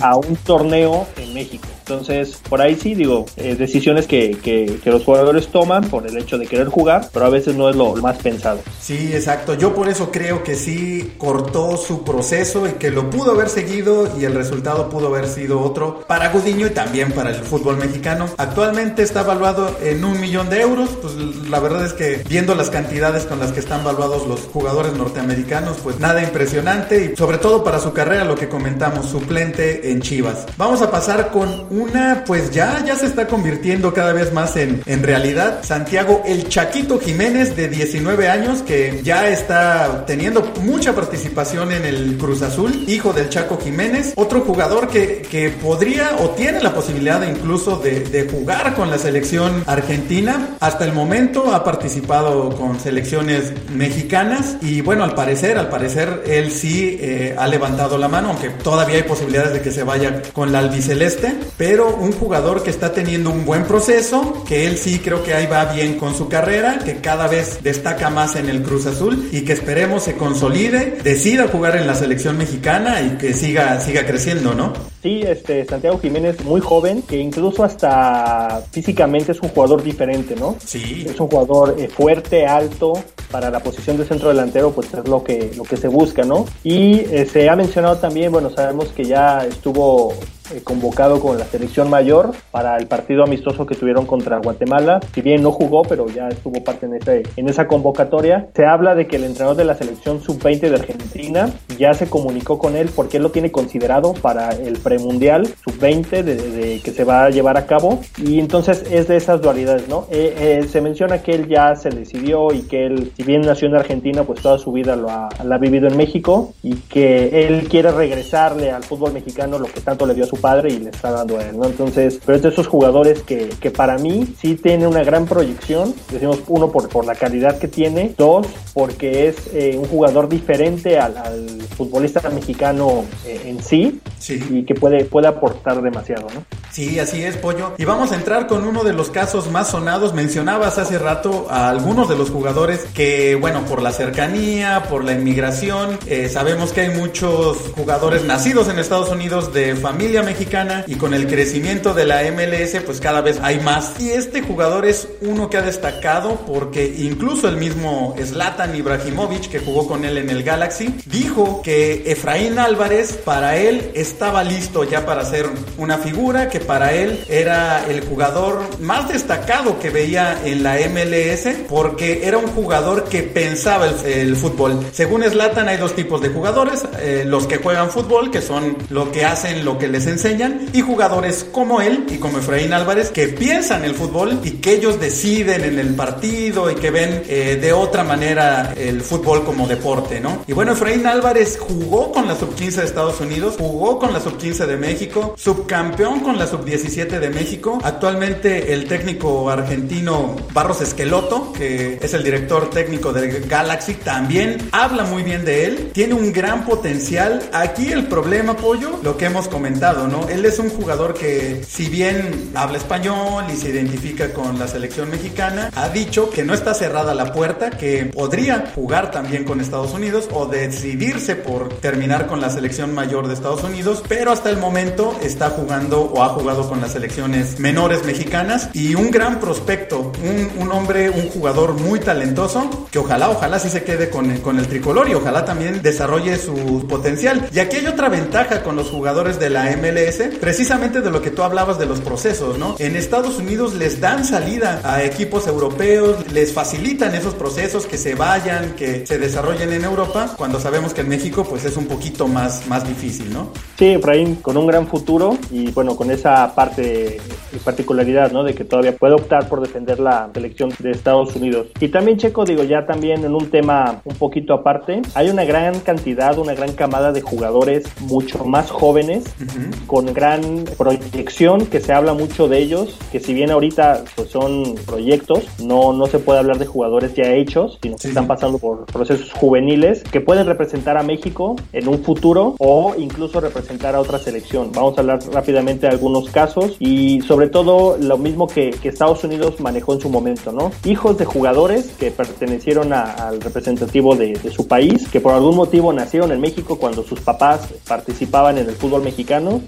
a un torneo en México. Entonces, por ahí sí, digo, eh, decisiones que, que, los jugadores toman por el hecho de querer jugar, pero a veces no es lo más pensado. Sí, exacto. Yo por eso creo que sí cortó su proceso y que lo pudo haber seguido y el resultado pudo haber sido otro para Gudiño y también para el fútbol mexicano. Actualmente está evaluado en un millón de euros. Pues la verdad es que viendo las cantidades con las que están evaluados los jugadores norteamericanos, pues nada impresionante y sobre todo para su carrera, lo que comentamos, suplente en Chivas. Vamos a pasar con una, pues ya, ya se está convirtiendo cada vez más en, en realidad. Santiago El Chaquito Jiménez, de 19 años, que ya está teniendo mucha participación en el Cruz Azul, hijo del Chaco Jiménez. Otro jugador que, que podría o tiene la posibilidad incluso de, de jugar con la selección argentina. Hasta el momento ha participado con selecciones mexicanas y bueno, al parecer, al parecer él sí eh, ha levantado la mano, aunque todavía hay posibilidades de que se vaya con la albiceleste pero un jugador que está teniendo un buen proceso, que él sí creo que ahí va bien con su carrera, que cada vez destaca más en el Cruz Azul y que esperemos se consolide, decida jugar en la selección mexicana y que siga, siga creciendo, ¿no? Sí, este Santiago Jiménez muy joven, que incluso hasta físicamente es un jugador diferente, ¿no? Sí. Es un jugador eh, fuerte, alto, para la posición de centro delantero, pues es lo que, lo que se busca, ¿no? Y eh, se ha mencionado también, bueno, sabemos que ya estuvo eh, convocado con la selección mayor para el partido amistoso que tuvieron contra Guatemala. Si bien no jugó, pero ya estuvo parte en, ese, en esa convocatoria. Se habla de que el entrenador de la selección sub-20 de Argentina ya se comunicó con él porque él lo tiene considerado para el premundial sub-20 de, que se va a llevar a cabo. Y entonces es de esas dualidades, ¿no? Eh, eh, se menciona que él ya se decidió y que él, si bien nació en Argentina, pues toda su vida lo ha, lo ha vivido en México y que él quiere regresarle al fútbol mexicano lo que tanto le dio a su padre y le está dando a él, ¿no? Entonces, pero es de esos jugadores que, que para mí sí tiene una gran proyección, decimos uno por, por la calidad que tiene, dos porque es eh, un jugador diferente al, futbolista mexicano eh, en sí, sí, y que puede, puede aportar demasiado, ¿no? Sí, así es, Pollo. Y vamos a entrar con uno de los casos más sonados. Mencionabas hace rato a algunos de los jugadores que, bueno, por la cercanía, por la inmigración, eh, sabemos que hay muchos jugadores nacidos en Estados Unidos de familia mexicana y con el crecimiento de la MLS, pues cada vez hay más. Y este jugador es uno que ha destacado porque incluso el mismo Zlatan Ibrahimovic, que jugó con él en el Galaxy, dijo que Efraín Álvarez para él estaba listo ya para ser una figura, que para él era el jugador más destacado que veía en la MLS porque era un jugador que pensaba el, fútbol. Según Slatan hay dos tipos de jugadores, eh, los que juegan fútbol, que son lo que hacen, lo que les enseñan, y jugadores como él y como Efraín Álvarez que piensan el fútbol y que ellos deciden en el partido y que ven eh, de otra manera el fútbol como deporte, ¿no? Y bueno, Efraín Álvarez jugó con la sub-15 de Estados Unidos, jugó con la sub-15 de México, subcampeón con la sub-17 de México. Actualmente el técnico argentino Barros Esqueloto, que es el director técnico de Galaxy, también habla muy bien de él. Tiene un gran potencial. Aquí el problema, Pollo, lo que hemos comentado, ¿no? Él es un jugador que, si bien habla español y se identifica con la selección mexicana, ha dicho que no está cerrada la puerta, que podría jugar también con Estados Unidos o decidirse por terminar con la selección mayor de Estados Unidos, pero hasta el momento está jugando o ha jugado con las selecciones menores mexicanas y un gran prospecto, un, hombre, un jugador muy talentoso que ojalá, ojalá sí se quede con el, con el tricolor y ojalá también desarrolle su potencial. Y aquí hay otra ventaja con los jugadores de la MLS, precisamente de lo que tú hablabas de los procesos, ¿no? En Estados Unidos les dan salida a equipos europeos, les facilitan esos procesos que se vayan, que se desarrollen en Europa, cuando sabemos que en México pues es un poquito más, más difícil, ¿no? Sí, Efraín, con un gran futuro y bueno, con esa parte y particularidad, ¿no? De que todavía puede optar por defender la selección de Estados Unidos. Y también Checo, digo, ya también en un tema un poquito aparte, hay una gran cantidad, una gran camada de jugadores mucho más jóvenes, con gran proyección, que se habla mucho de ellos, que si bien ahorita pues son proyectos, no, no se puede hablar de jugadores ya hechos, sino que están pasando por procesos juveniles que pueden representar a México en un futuro o incluso representar a otra selección. Vamos a hablar rápidamente de algunos casos y sobre todo lo mismo que, Estados Unidos manejó en su momento, ¿no? Hijos de jugadores que pertenecieron al representativo de, su país, que por algún motivo nacieron en México cuando sus papás participaban en el fútbol mexicano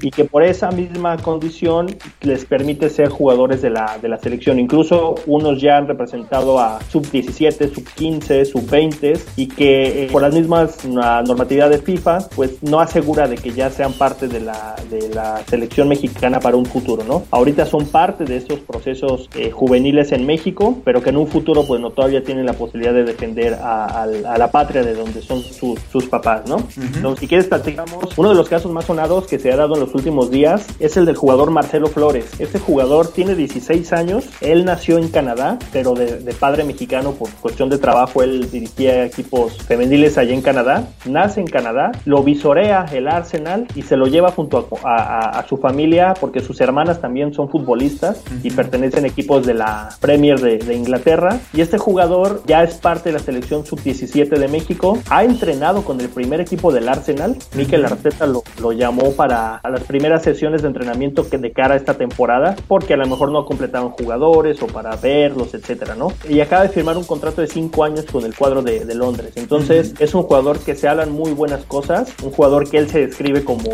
y que por esa misma condición les permite ser jugadores de la, de la selección. Incluso unos ya han representado a sub-17, sub-15, sub-20 y que eh, por las mismas normatividad de FIFA pues no asegura de que ya sean parte de la, de la selección mexicana para un futuro, ¿no? Ahorita son parte de estos procesos eh, juveniles en México, pero que en un futuro pues no todavía tienen la posibilidad de defender a, la patria de donde son sus papás, ¿no? Entonces, si quieres platicamos, uno de los casos más sonados que se ha dado en los últimos días es el del jugador Marcelo Flores. Este jugador tiene 16 años, él nació en Canadá, pero de, de padre mexicano por cuestión de trabajo, él dirigía equipos femeniles allá en Canadá, nace en Canadá, lo visorea el Arsenal y se lo lleva junto a, su familia porque sus hermanas también son futbolistas y pertenecen a equipos de la Premier de, Inglaterra. Y este jugador ya es parte de la selección sub-17 de México, ha entrenado con el primer equipo del Arsenal, Mikel Arteta lo, lo llamó para las primeras sesiones de entrenamiento que de cara a esta temporada porque a lo mejor no completaban jugadores o para verlos, etcétera, ¿no? Y acaba de firmar un contrato de 5 años con el cuadro de, de Londres. Entonces, es un jugador que se hablan muy buenas cosas, un jugador que él se describe como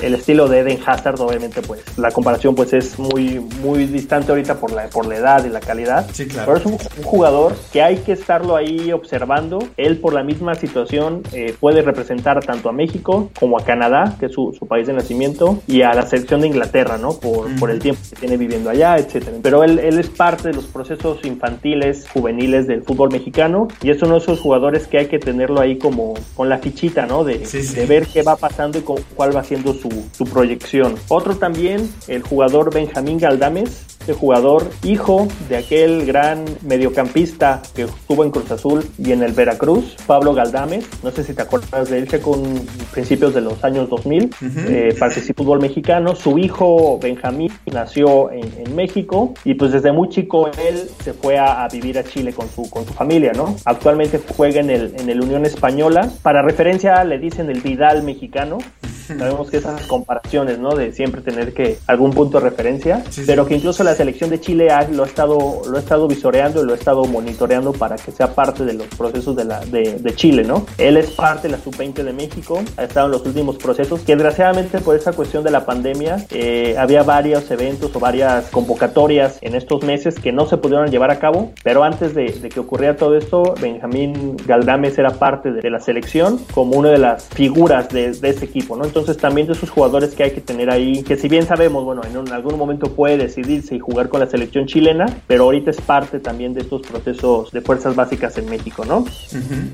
el estilo de Eden Hazard, obviamente, pues la comparación pues es muy, muy distante ahorita por la, por la edad y la calidad. Sí, claro. Pero es un, jugador que hay que estarlo ahí observando. Él, por la misma situación, eh, puede representar tanto a México como a Canadá, que es su, país de nacimiento, y a la selección de Inglaterra, ¿no? Por, por el tiempo que tiene viviendo allá, etcétera. Pero él, él es parte de los procesos infantiles, juveniles del fútbol mexicano, y es uno de esos jugadores que hay que tenerlo ahí como con la fichita, ¿no? De, de ver qué va pasando y cuál va siendo su, su, proyección. Otro también, el jugador Benjamín Galdames, este jugador, hijo de aquel gran mediocampista que estuvo en Cruz Azul y en el Veracruz, Pablo Galdames. No sé si te acuerdas de él, que con principios de los años 2000 eh, participó en fútbol mexicano. Su hijo Benjamín nació en, México y pues desde muy chico él se fue a, vivir a Chile con su, con su familia, ¿no? Actualmente juega en el, en el Unión Española. Para referencia le dicen el Vidal mexicano. Sabemos que esas comparaciones, ¿no? De siempre tener que algún punto de referencia, pero que incluso la selección de Chile lo ha estado lo ha estado visoreando y lo ha estado monitoreando para que sea parte de los procesos de la de, de Chile, ¿no? Él es parte de la sub-20 de México, ha estado en los últimos procesos, que desgraciadamente por esa cuestión de la pandemia eh, había varios eventos o varias convocatorias en estos meses que no se pudieron llevar a cabo, pero antes de, de que ocurriera todo esto, Benjamín Galdames era parte de, la selección como una de las figuras de, de este equipo, ¿no? Entonces, entonces también de esos jugadores que hay que tener ahí, que si bien sabemos, bueno, en, algún momento puede decidirse y jugar con la selección chilena, pero ahorita es parte también de estos procesos de fuerzas básicas en México, ¿no?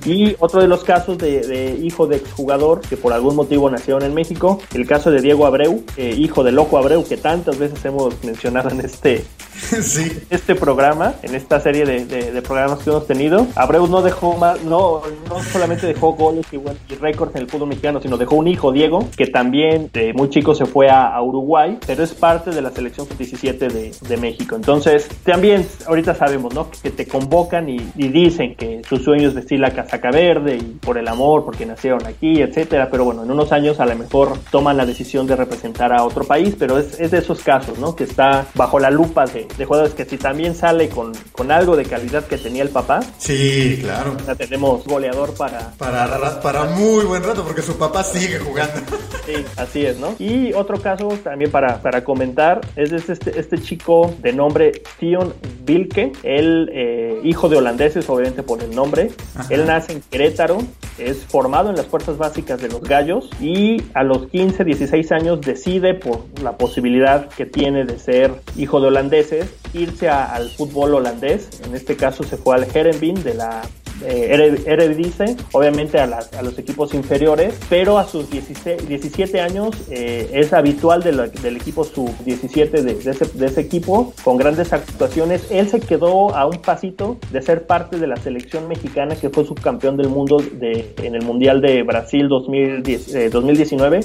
Y otro de los casos de, hijo de exjugador que por algún motivo nacieron en México, el caso de Diego Abreu, eh, hijo de Loco Abreu, que tantas veces hemos mencionado en este, este programa, en esta serie de, programas que hemos tenido. Abreu no dejó más, no, no solamente dejó goles y, récords en el fútbol mexicano, sino dejó un hijo, Diego, que también de muy chico se fue a, Uruguay, pero es parte de la selección 17 de, México. Entonces, también ahorita sabemos, ¿no? Que te convocan y, dicen que su sueño es vestir la casaca verde y por el amor, porque nacieron aquí, etcétera. Pero bueno, en unos años a lo mejor toman la decisión de representar a otro país, pero es, es de esos casos, ¿no? Que está bajo la lupa de, de, jugadores que si también sale con, con algo de calidad que tenía el papá. Sí, claro. Ya tenemos goleador para... Para, para muy buen rato, porque su papá sigue jugando. Sí, así es, ¿no? Y otro caso también para, para comentar es este, este chico de nombre Theon Vilke, él eh, hijo de holandeses, obviamente por el nombre. Él nace en Querétaro, es formado en las fuerzas básicas de los Gallos y a los 15, 16 años decide por la posibilidad que tiene de ser hijo de holandeses irse al fútbol holandés. En este caso se fue al Herenveen de la eh, Eredivisie, obviamente a, los equipos inferiores, pero a sus 17 años eh, es habitual del equipo sub-17 de, ese, equipo, con grandes actuaciones. Él se quedó a un pasito de ser parte de la selección mexicana que fue subcampeón del mundo de, en el Mundial de Brasil 2010, 2019 eh,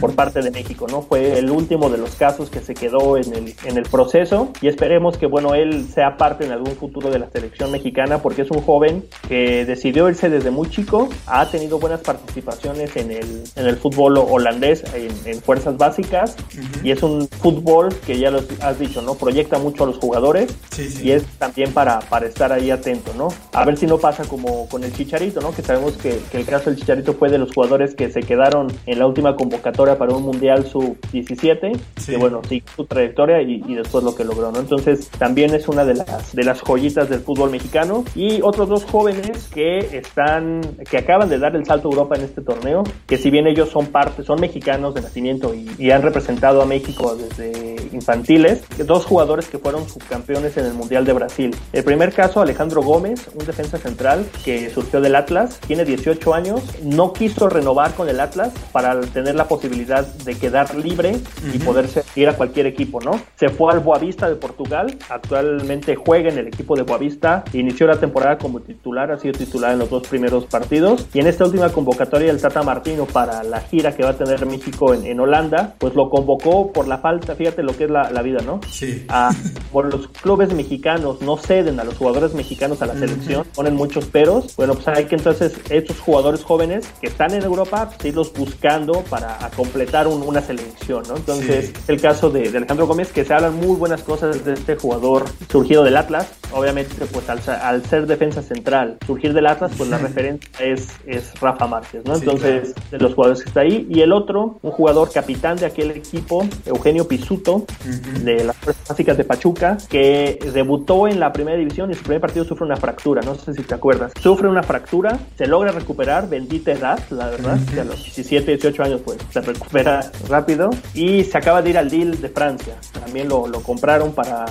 por parte de México, ¿no? Fue el último de los casos que se quedó en el, en el proceso y esperemos que, bueno, él sea parte en algún futuro de la selección mexicana porque es un joven que decidió irse desde muy chico, ha tenido buenas participaciones en el, en el fútbol holandés, en, fuerzas básicas, y es un fútbol que ya lo has dicho, ¿no? Proyecta mucho a los jugadores y es también para, para estar ahí atento, ¿no? A ver si no pasa como con el Chicharito, ¿no? Que sabemos que, el caso del Chicharito fue de los jugadores que se quedaron en la última convocatoria para un Mundial Sub-17, que bueno, sí, su trayectoria y, y, después lo que logró, ¿no? Entonces también es una de las, de las joyitas del fútbol mexicano. Y otros dos jóvenes que están, que acaban de dar el salto a Europa en este torneo, que si bien ellos son parte, son mexicanos de nacimiento y, han representado a México desde infantiles, dos jugadores que fueron subcampeones en el Mundial de Brasil. El primer caso, Alejandro Gómez, un defensa central que surgió del Atlas, tiene 18 años, no quiso renovar con el Atlas para tener la posibilidad de quedar libre y poderse ir a cualquier equipo, ¿no? Se fue al Boavista de Portugal, actualmente juega en el equipo de Boavista, inició la temporada como titular ha sido titular en los dos primeros partidos. Y en esta última convocatoria, el Tata Martino para la gira que va a tener México en, Holanda, pues lo convocó por la falta, fíjate lo que es la, vida, ¿no? Sí. por los clubes mexicanos no ceden a los jugadores mexicanos a la selección, ponen muchos peros. Bueno, pues hay que entonces estos jugadores jóvenes que están en Europa, pues, irlos buscando para completar una selección, ¿no? Entonces, el caso de, Alejandro Gómez, que se hablan muy buenas cosas de este jugador surgido del Atlas, obviamente, pues al, al ser defensa central, surgir del Atlas, pues la referencia es, es Rafa Márquez, ¿no? Entonces, de los jugadores que está ahí. Y el otro, un jugador capitán de aquel equipo, Eugenio Pisuto, de las fuerzas básicas de Pachuca, que debutó en la primera división y su primer partido sufre una fractura, no sé si te acuerdas. Sufre una fractura, se logra recuperar, bendita edad, la verdad, que a los 17, 18 años, pues se recupera rápido y se acaba de ir al Lille de Francia. También lo, lo compraron para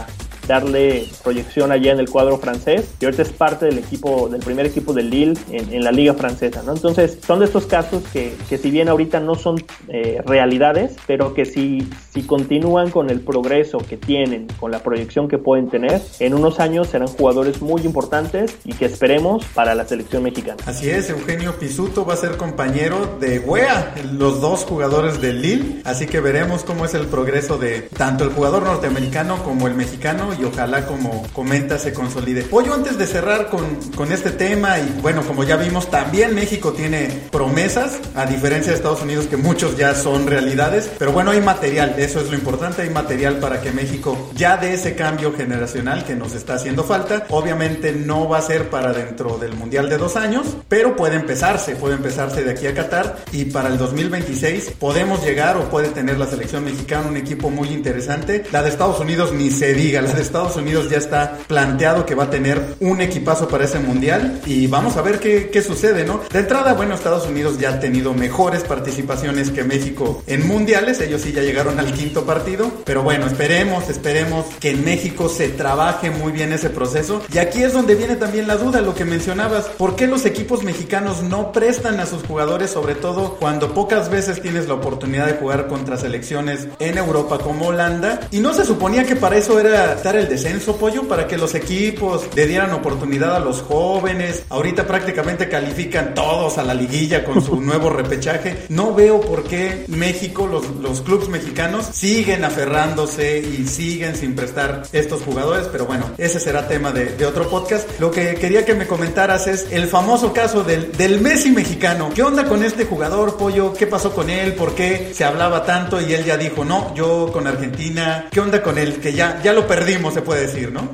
darle proyección allá en el cuadro francés y ahorita es parte del equipo, del primer equipo del Lille en, la liga francesa, ¿no? Entonces son de estos casos que, que si bien ahorita no son eh, realidades, pero que si si continúan con el progreso que tienen, con la proyección que pueden tener, en unos años serán jugadores muy importantes y que esperemos para la selección mexicana. Así es, Eugenio Pisuto va a ser compañero de Wea, los dos jugadores del Lille, así que veremos cómo es el progreso de tanto el jugador norteamericano como el mexicano y ojalá como comenta se consolide. Hoy antes de cerrar con, con este tema y bueno, como ya vimos, también México tiene promesas, a diferencia de Estados Unidos que muchos ya son realidades, pero bueno, hay material, eso es lo importante, hay material para que México ya de ese cambio generacional que nos está haciendo falta, obviamente no va a ser para dentro del Mundial de dos años, pero puede empezarse, puede empezarse de aquí a Qatar y para el 2026 podemos llegar o puede tener la selección mexicana un equipo muy interesante. La de Estados Unidos ni se diga, la de Estados Unidos ya está planteado que va a tener un equipazo para ese mundial y vamos a ver qué, qué sucede, ¿no? De entrada, bueno, Estados Unidos ya ha tenido mejores participaciones que México en mundiales, ellos sí ya llegaron al quinto partido, pero bueno, esperemos, esperemos que en México se trabaje muy bien ese proceso y aquí es donde viene también la duda, lo que mencionabas, ¿por qué los equipos mexicanos no prestan a sus jugadores, sobre todo cuando pocas veces tienes la oportunidad de jugar contra selecciones en Europa como Holanda? Y no se suponía que para eso era el descenso, pollo, para que los equipos le dieran oportunidad a los jóvenes. Ahorita prácticamente califican todos a la liguilla con su nuevo repechaje. No veo por qué México, los, los clubes mexicanos, siguen aferrándose y siguen sin prestar estos jugadores, pero bueno, ese será tema de, de otro podcast. Lo que quería que me comentaras es el famoso caso del, del Messi mexicano. ¿Qué onda con este jugador, pollo? ¿Qué pasó con él? ¿Por qué se hablaba tanto y él ya dijo, no, yo con Argentina? ¿Qué onda con él? Que ya, ya lo perdimos, se puede decir, ¿no?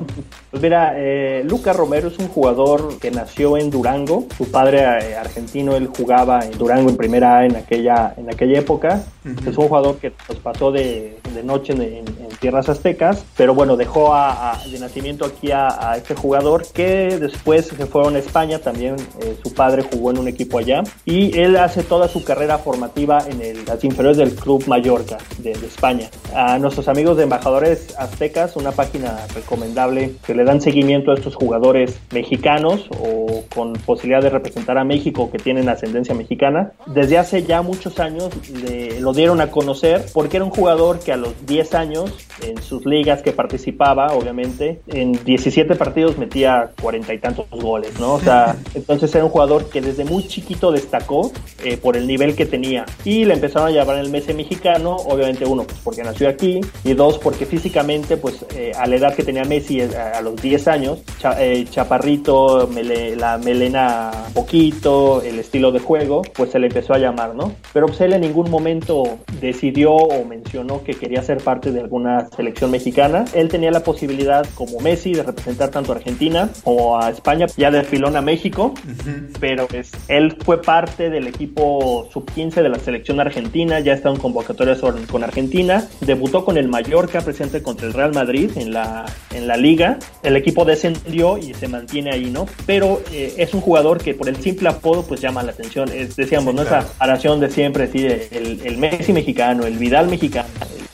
Pues mira, eh, Lucas Romero es un jugador que nació en Durango. Su padre eh, argentino, él jugaba en Durango en primera A en aquella, en aquella época. Es un jugador que pues, pasó de, de noche en, en, en, tierras aztecas, pero bueno, dejó a, a, de nacimiento aquí a, a, este jugador que después se fueron a España. También eh, su padre jugó en un equipo allá y él hace toda su carrera formativa en el, las inferiores del Club Mallorca de, de España. A nuestros amigos de Embajadores Aztecas, una página recomendable que le dan seguimiento a estos jugadores mexicanos o con posibilidad de representar a México que tienen ascendencia mexicana. Desde hace ya muchos años le, lo dieron a conocer porque era un jugador que a los 10 años en sus ligas que participaba, obviamente, en 17 partidos metía cuarenta y tantos goles, ¿no? O sea, entonces era un jugador que desde muy chiquito destacó eh, por el nivel que tenía y le empezaron a llamar el Messi mexicano, obviamente uno, pues porque nació aquí y dos, porque físicamente, pues eh, a la edad que tenía Messi, a, a los 10 años, cha, eh, chaparrito, mele, la melena poquito, el estilo de juego, pues se le empezó a llamar, ¿no? Pero pues él en ningún momento decidió o mencionó que quería ser parte de alguna selección mexicana. Él tenía la posibilidad, como Messi, de representar tanto a Argentina como a España, ya de filón a México, uh -huh. pero pues, él fue parte del equipo sub-15 de la selección argentina, ya está en convocatorias con Argentina, debutó con el Mallorca, presente contra el Real Madrid en la, en la liga, el equipo descendió y se mantiene ahí, ¿no? Pero eh, es un jugador que por el simple apodo pues llama la atención, es, decíamos, sí, ¿no? Claro. Esa aración de siempre, sí, el, el Messi mexicano, el Vidal mexicano,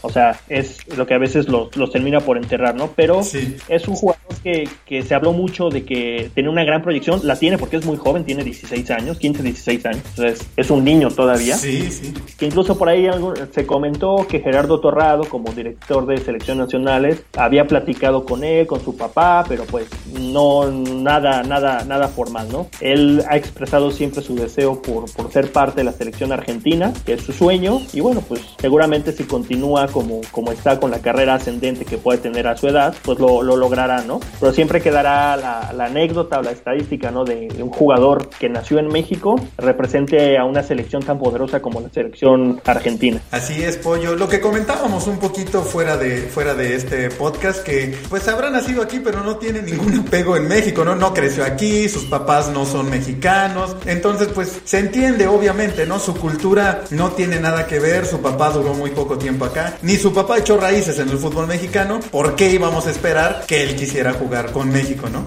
o sea, es lo que a veces los, los termina por enterrar, ¿no? Pero sí. es un jugador que, que, se habló mucho de que tiene una gran proyección, la tiene porque es muy joven, tiene 16 años, 15, 16 años, entonces es un niño todavía. Sí, sí. Que incluso por ahí algo, se comentó que Gerardo Torrado, como director de selecciones nacionales, había platicado con él, con su papá, pero pues no, nada, nada, nada formal, ¿no? Él ha expresado siempre su deseo por, por ser parte de la selección argentina, que es su sueño, y bueno, pues seguramente si continúa como, como está con la carrera ascendente que puede tener a su edad, pues lo, lo logrará, ¿no? Pero siempre quedará la, la, anécdota o la estadística, ¿no? De un jugador que nació en México, represente a una selección tan poderosa como la selección argentina. Así es, Pollo. Lo que comentábamos un poquito fuera de, fuera de este podcast, que pues habrá nacido aquí, pero no tiene ningún apego en México, ¿no? No creció aquí, sus papás no son mexicanos. Entonces, pues se entiende, obviamente, ¿no? Su cultura no tiene nada que ver, su papá duró muy poco tiempo acá, ni su papá echó raíces en el fútbol mexicano. ¿Por qué íbamos a esperar que él quisiera jugar? con México, ¿no?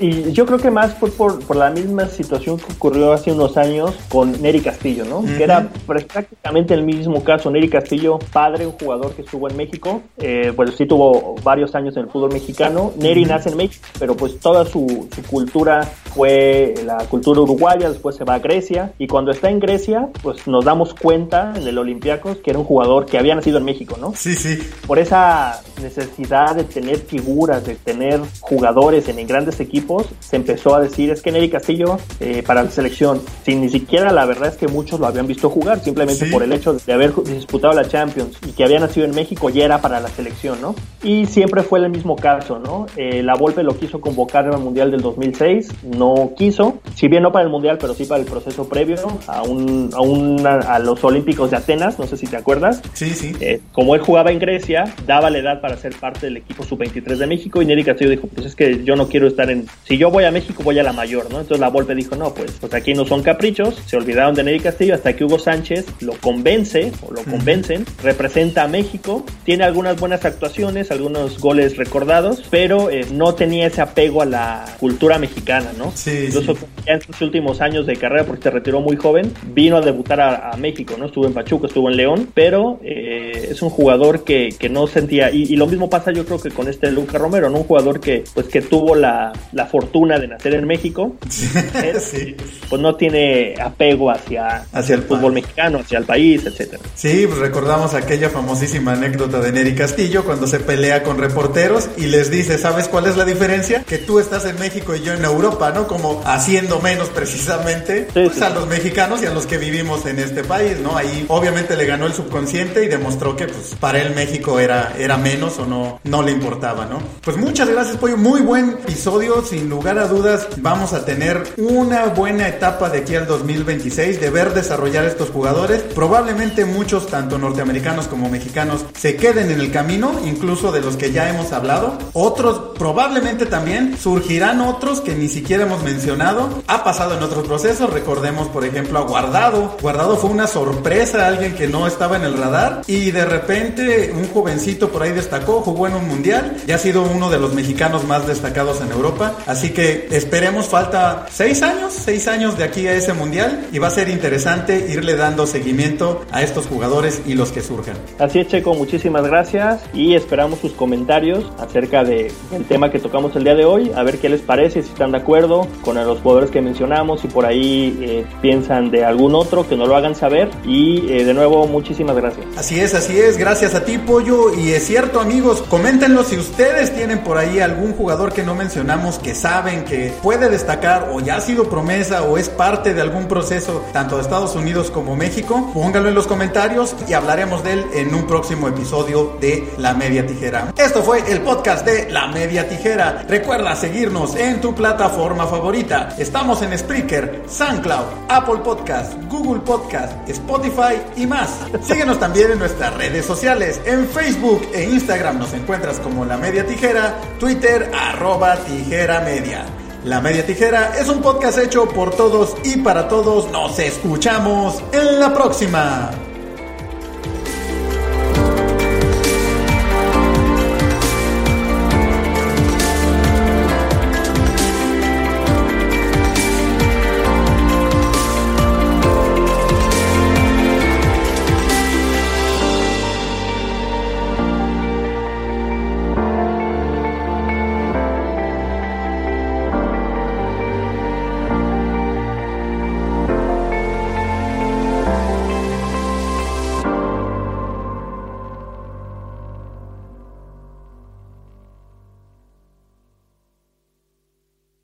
Y yo creo que más fue por, por la misma situación que ocurrió hace unos años con Neri Castillo, ¿no? Que era prácticamente el mismo caso. Neri Castillo, padre, un jugador que estuvo en México, eh, pues sí tuvo varios años en el fútbol mexicano. Neri nace en México, pero pues toda su, su cultura fue la cultura uruguaya, después se va a Grecia y cuando está en Grecia, pues nos damos cuenta en el Olympiacos que era un jugador que había nacido en México, ¿no? Sí, sí. Por esa necesidad de tener figuras, de tener jugadores en, grandes equipos, se empezó a decir es que Neri Castillo eh, para la selección, sin ni siquiera la verdad es que muchos lo habían visto jugar, simplemente por el hecho de haber disputado la Champions y que había nacido en México ya era para la selección, ¿no? Y siempre fue el mismo caso, ¿no? Eh, la Volpe lo quiso convocar en el Mundial del 2006, no quiso, si bien no para el Mundial, pero sí para el proceso previo a, un, a, un, a los Olímpicos de Atenas, no sé si te acuerdas. Sí, sí. Eh, como él jugaba en Grecia, daba la edad para ser parte del equipo sub-23 de México y Neri Castillo dijo, pues es que yo no quiero estar en... Si yo voy a México, voy a la mayor, ¿no? Entonces la Volpe dijo, no, pues, pues aquí no son caprichos, se olvidaron de Neri Castillo hasta que Hugo Sánchez lo convence o lo convencen, representa a México, tiene algunas buenas actuaciones, algunos goles recordados, pero eh, no tenía ese apego a la cultura mexicana, ¿no? Sí, Incluso ya en sus últimos años de carrera, porque se retiró muy joven, vino a debutar a, México, ¿no? Estuvo en Pachuca, estuvo en León, pero eh, es un jugador que, que no sentía, y, y, lo mismo pasa yo creo que con este Luca Romero, ¿no? Un jugador que, pues, que tuvo la, la fortuna de nacer en México, sí. pues no tiene apego hacia, hacia el fútbol mexicano, hacia el país, etcétera. Sí, pues recordamos aquella famosísima anécdota de Neri Castillo cuando se pelea con reporteros y les dice, ¿sabes cuál es la diferencia? Que tú estás en México y yo en Europa, ¿no? Como haciendo menos precisamente pues, a los mexicanos y a los que vivimos en este país, ¿no? Ahí obviamente le ganó el subconsciente y demostró que pues para él México era, era menos o no, no le importaba, ¿no? Pues muchas gracias, Pollo. Muy buen episodio. Sin lugar a dudas, vamos a tener una buena etapa de aquí al 2026 de ver desarrollar estos jugadores. Probablemente muchos, tanto norteamericanos como mexicanos, se queden en el camino, incluso de los que ya hemos hablado. Otros, probablemente también, surgirán otros que ni siquiera hemos mencionado. Ha pasado en otros procesos. Recordemos, por ejemplo, a Guardado. Guardado fue una sorpresa, alguien que no estaba en el radar y de repente un jovencito por ahí destacó, jugó en un mundial y ha sido uno de los mexicanos más destacados en Europa. Así que esperemos, falta seis años, seis años de aquí a ese mundial y va a ser interesante irle dando seguimiento a estos jugadores y los que surjan. Así es, Checo, muchísimas gracias y esperamos sus comentarios acerca de, del tema que tocamos el día de hoy, a ver qué les parece, si están de acuerdo con los jugadores que mencionamos, si por ahí eh, piensan de algún otro, que nos lo hagan saber y eh, de nuevo muchísimas gracias. Así es, así es, gracias a ti Pollo y es cierto amigos, coméntenlo si ustedes tienen por ahí algún jugador que no mencionamos que saben que puede destacar o ya ha sido promesa o es parte de algún proceso tanto de Estados Unidos como México, pónganlo en los comentarios y hablaremos de él en un próximo episodio de La Media Tijera. Esto fue el podcast de La Media Tijera. Recuerda seguirnos en tu plataforma favorita. Estamos en Spreaker, SoundCloud, Apple Podcast, Google Podcast, Spotify y más. Síguenos también en nuestras redes sociales. En Facebook e Instagram nos encuentras como La Media Tijera, Twitter arroba Tijera Media. La Media Tijera es un podcast hecho por todos y para todos. Nos escuchamos en la próxima.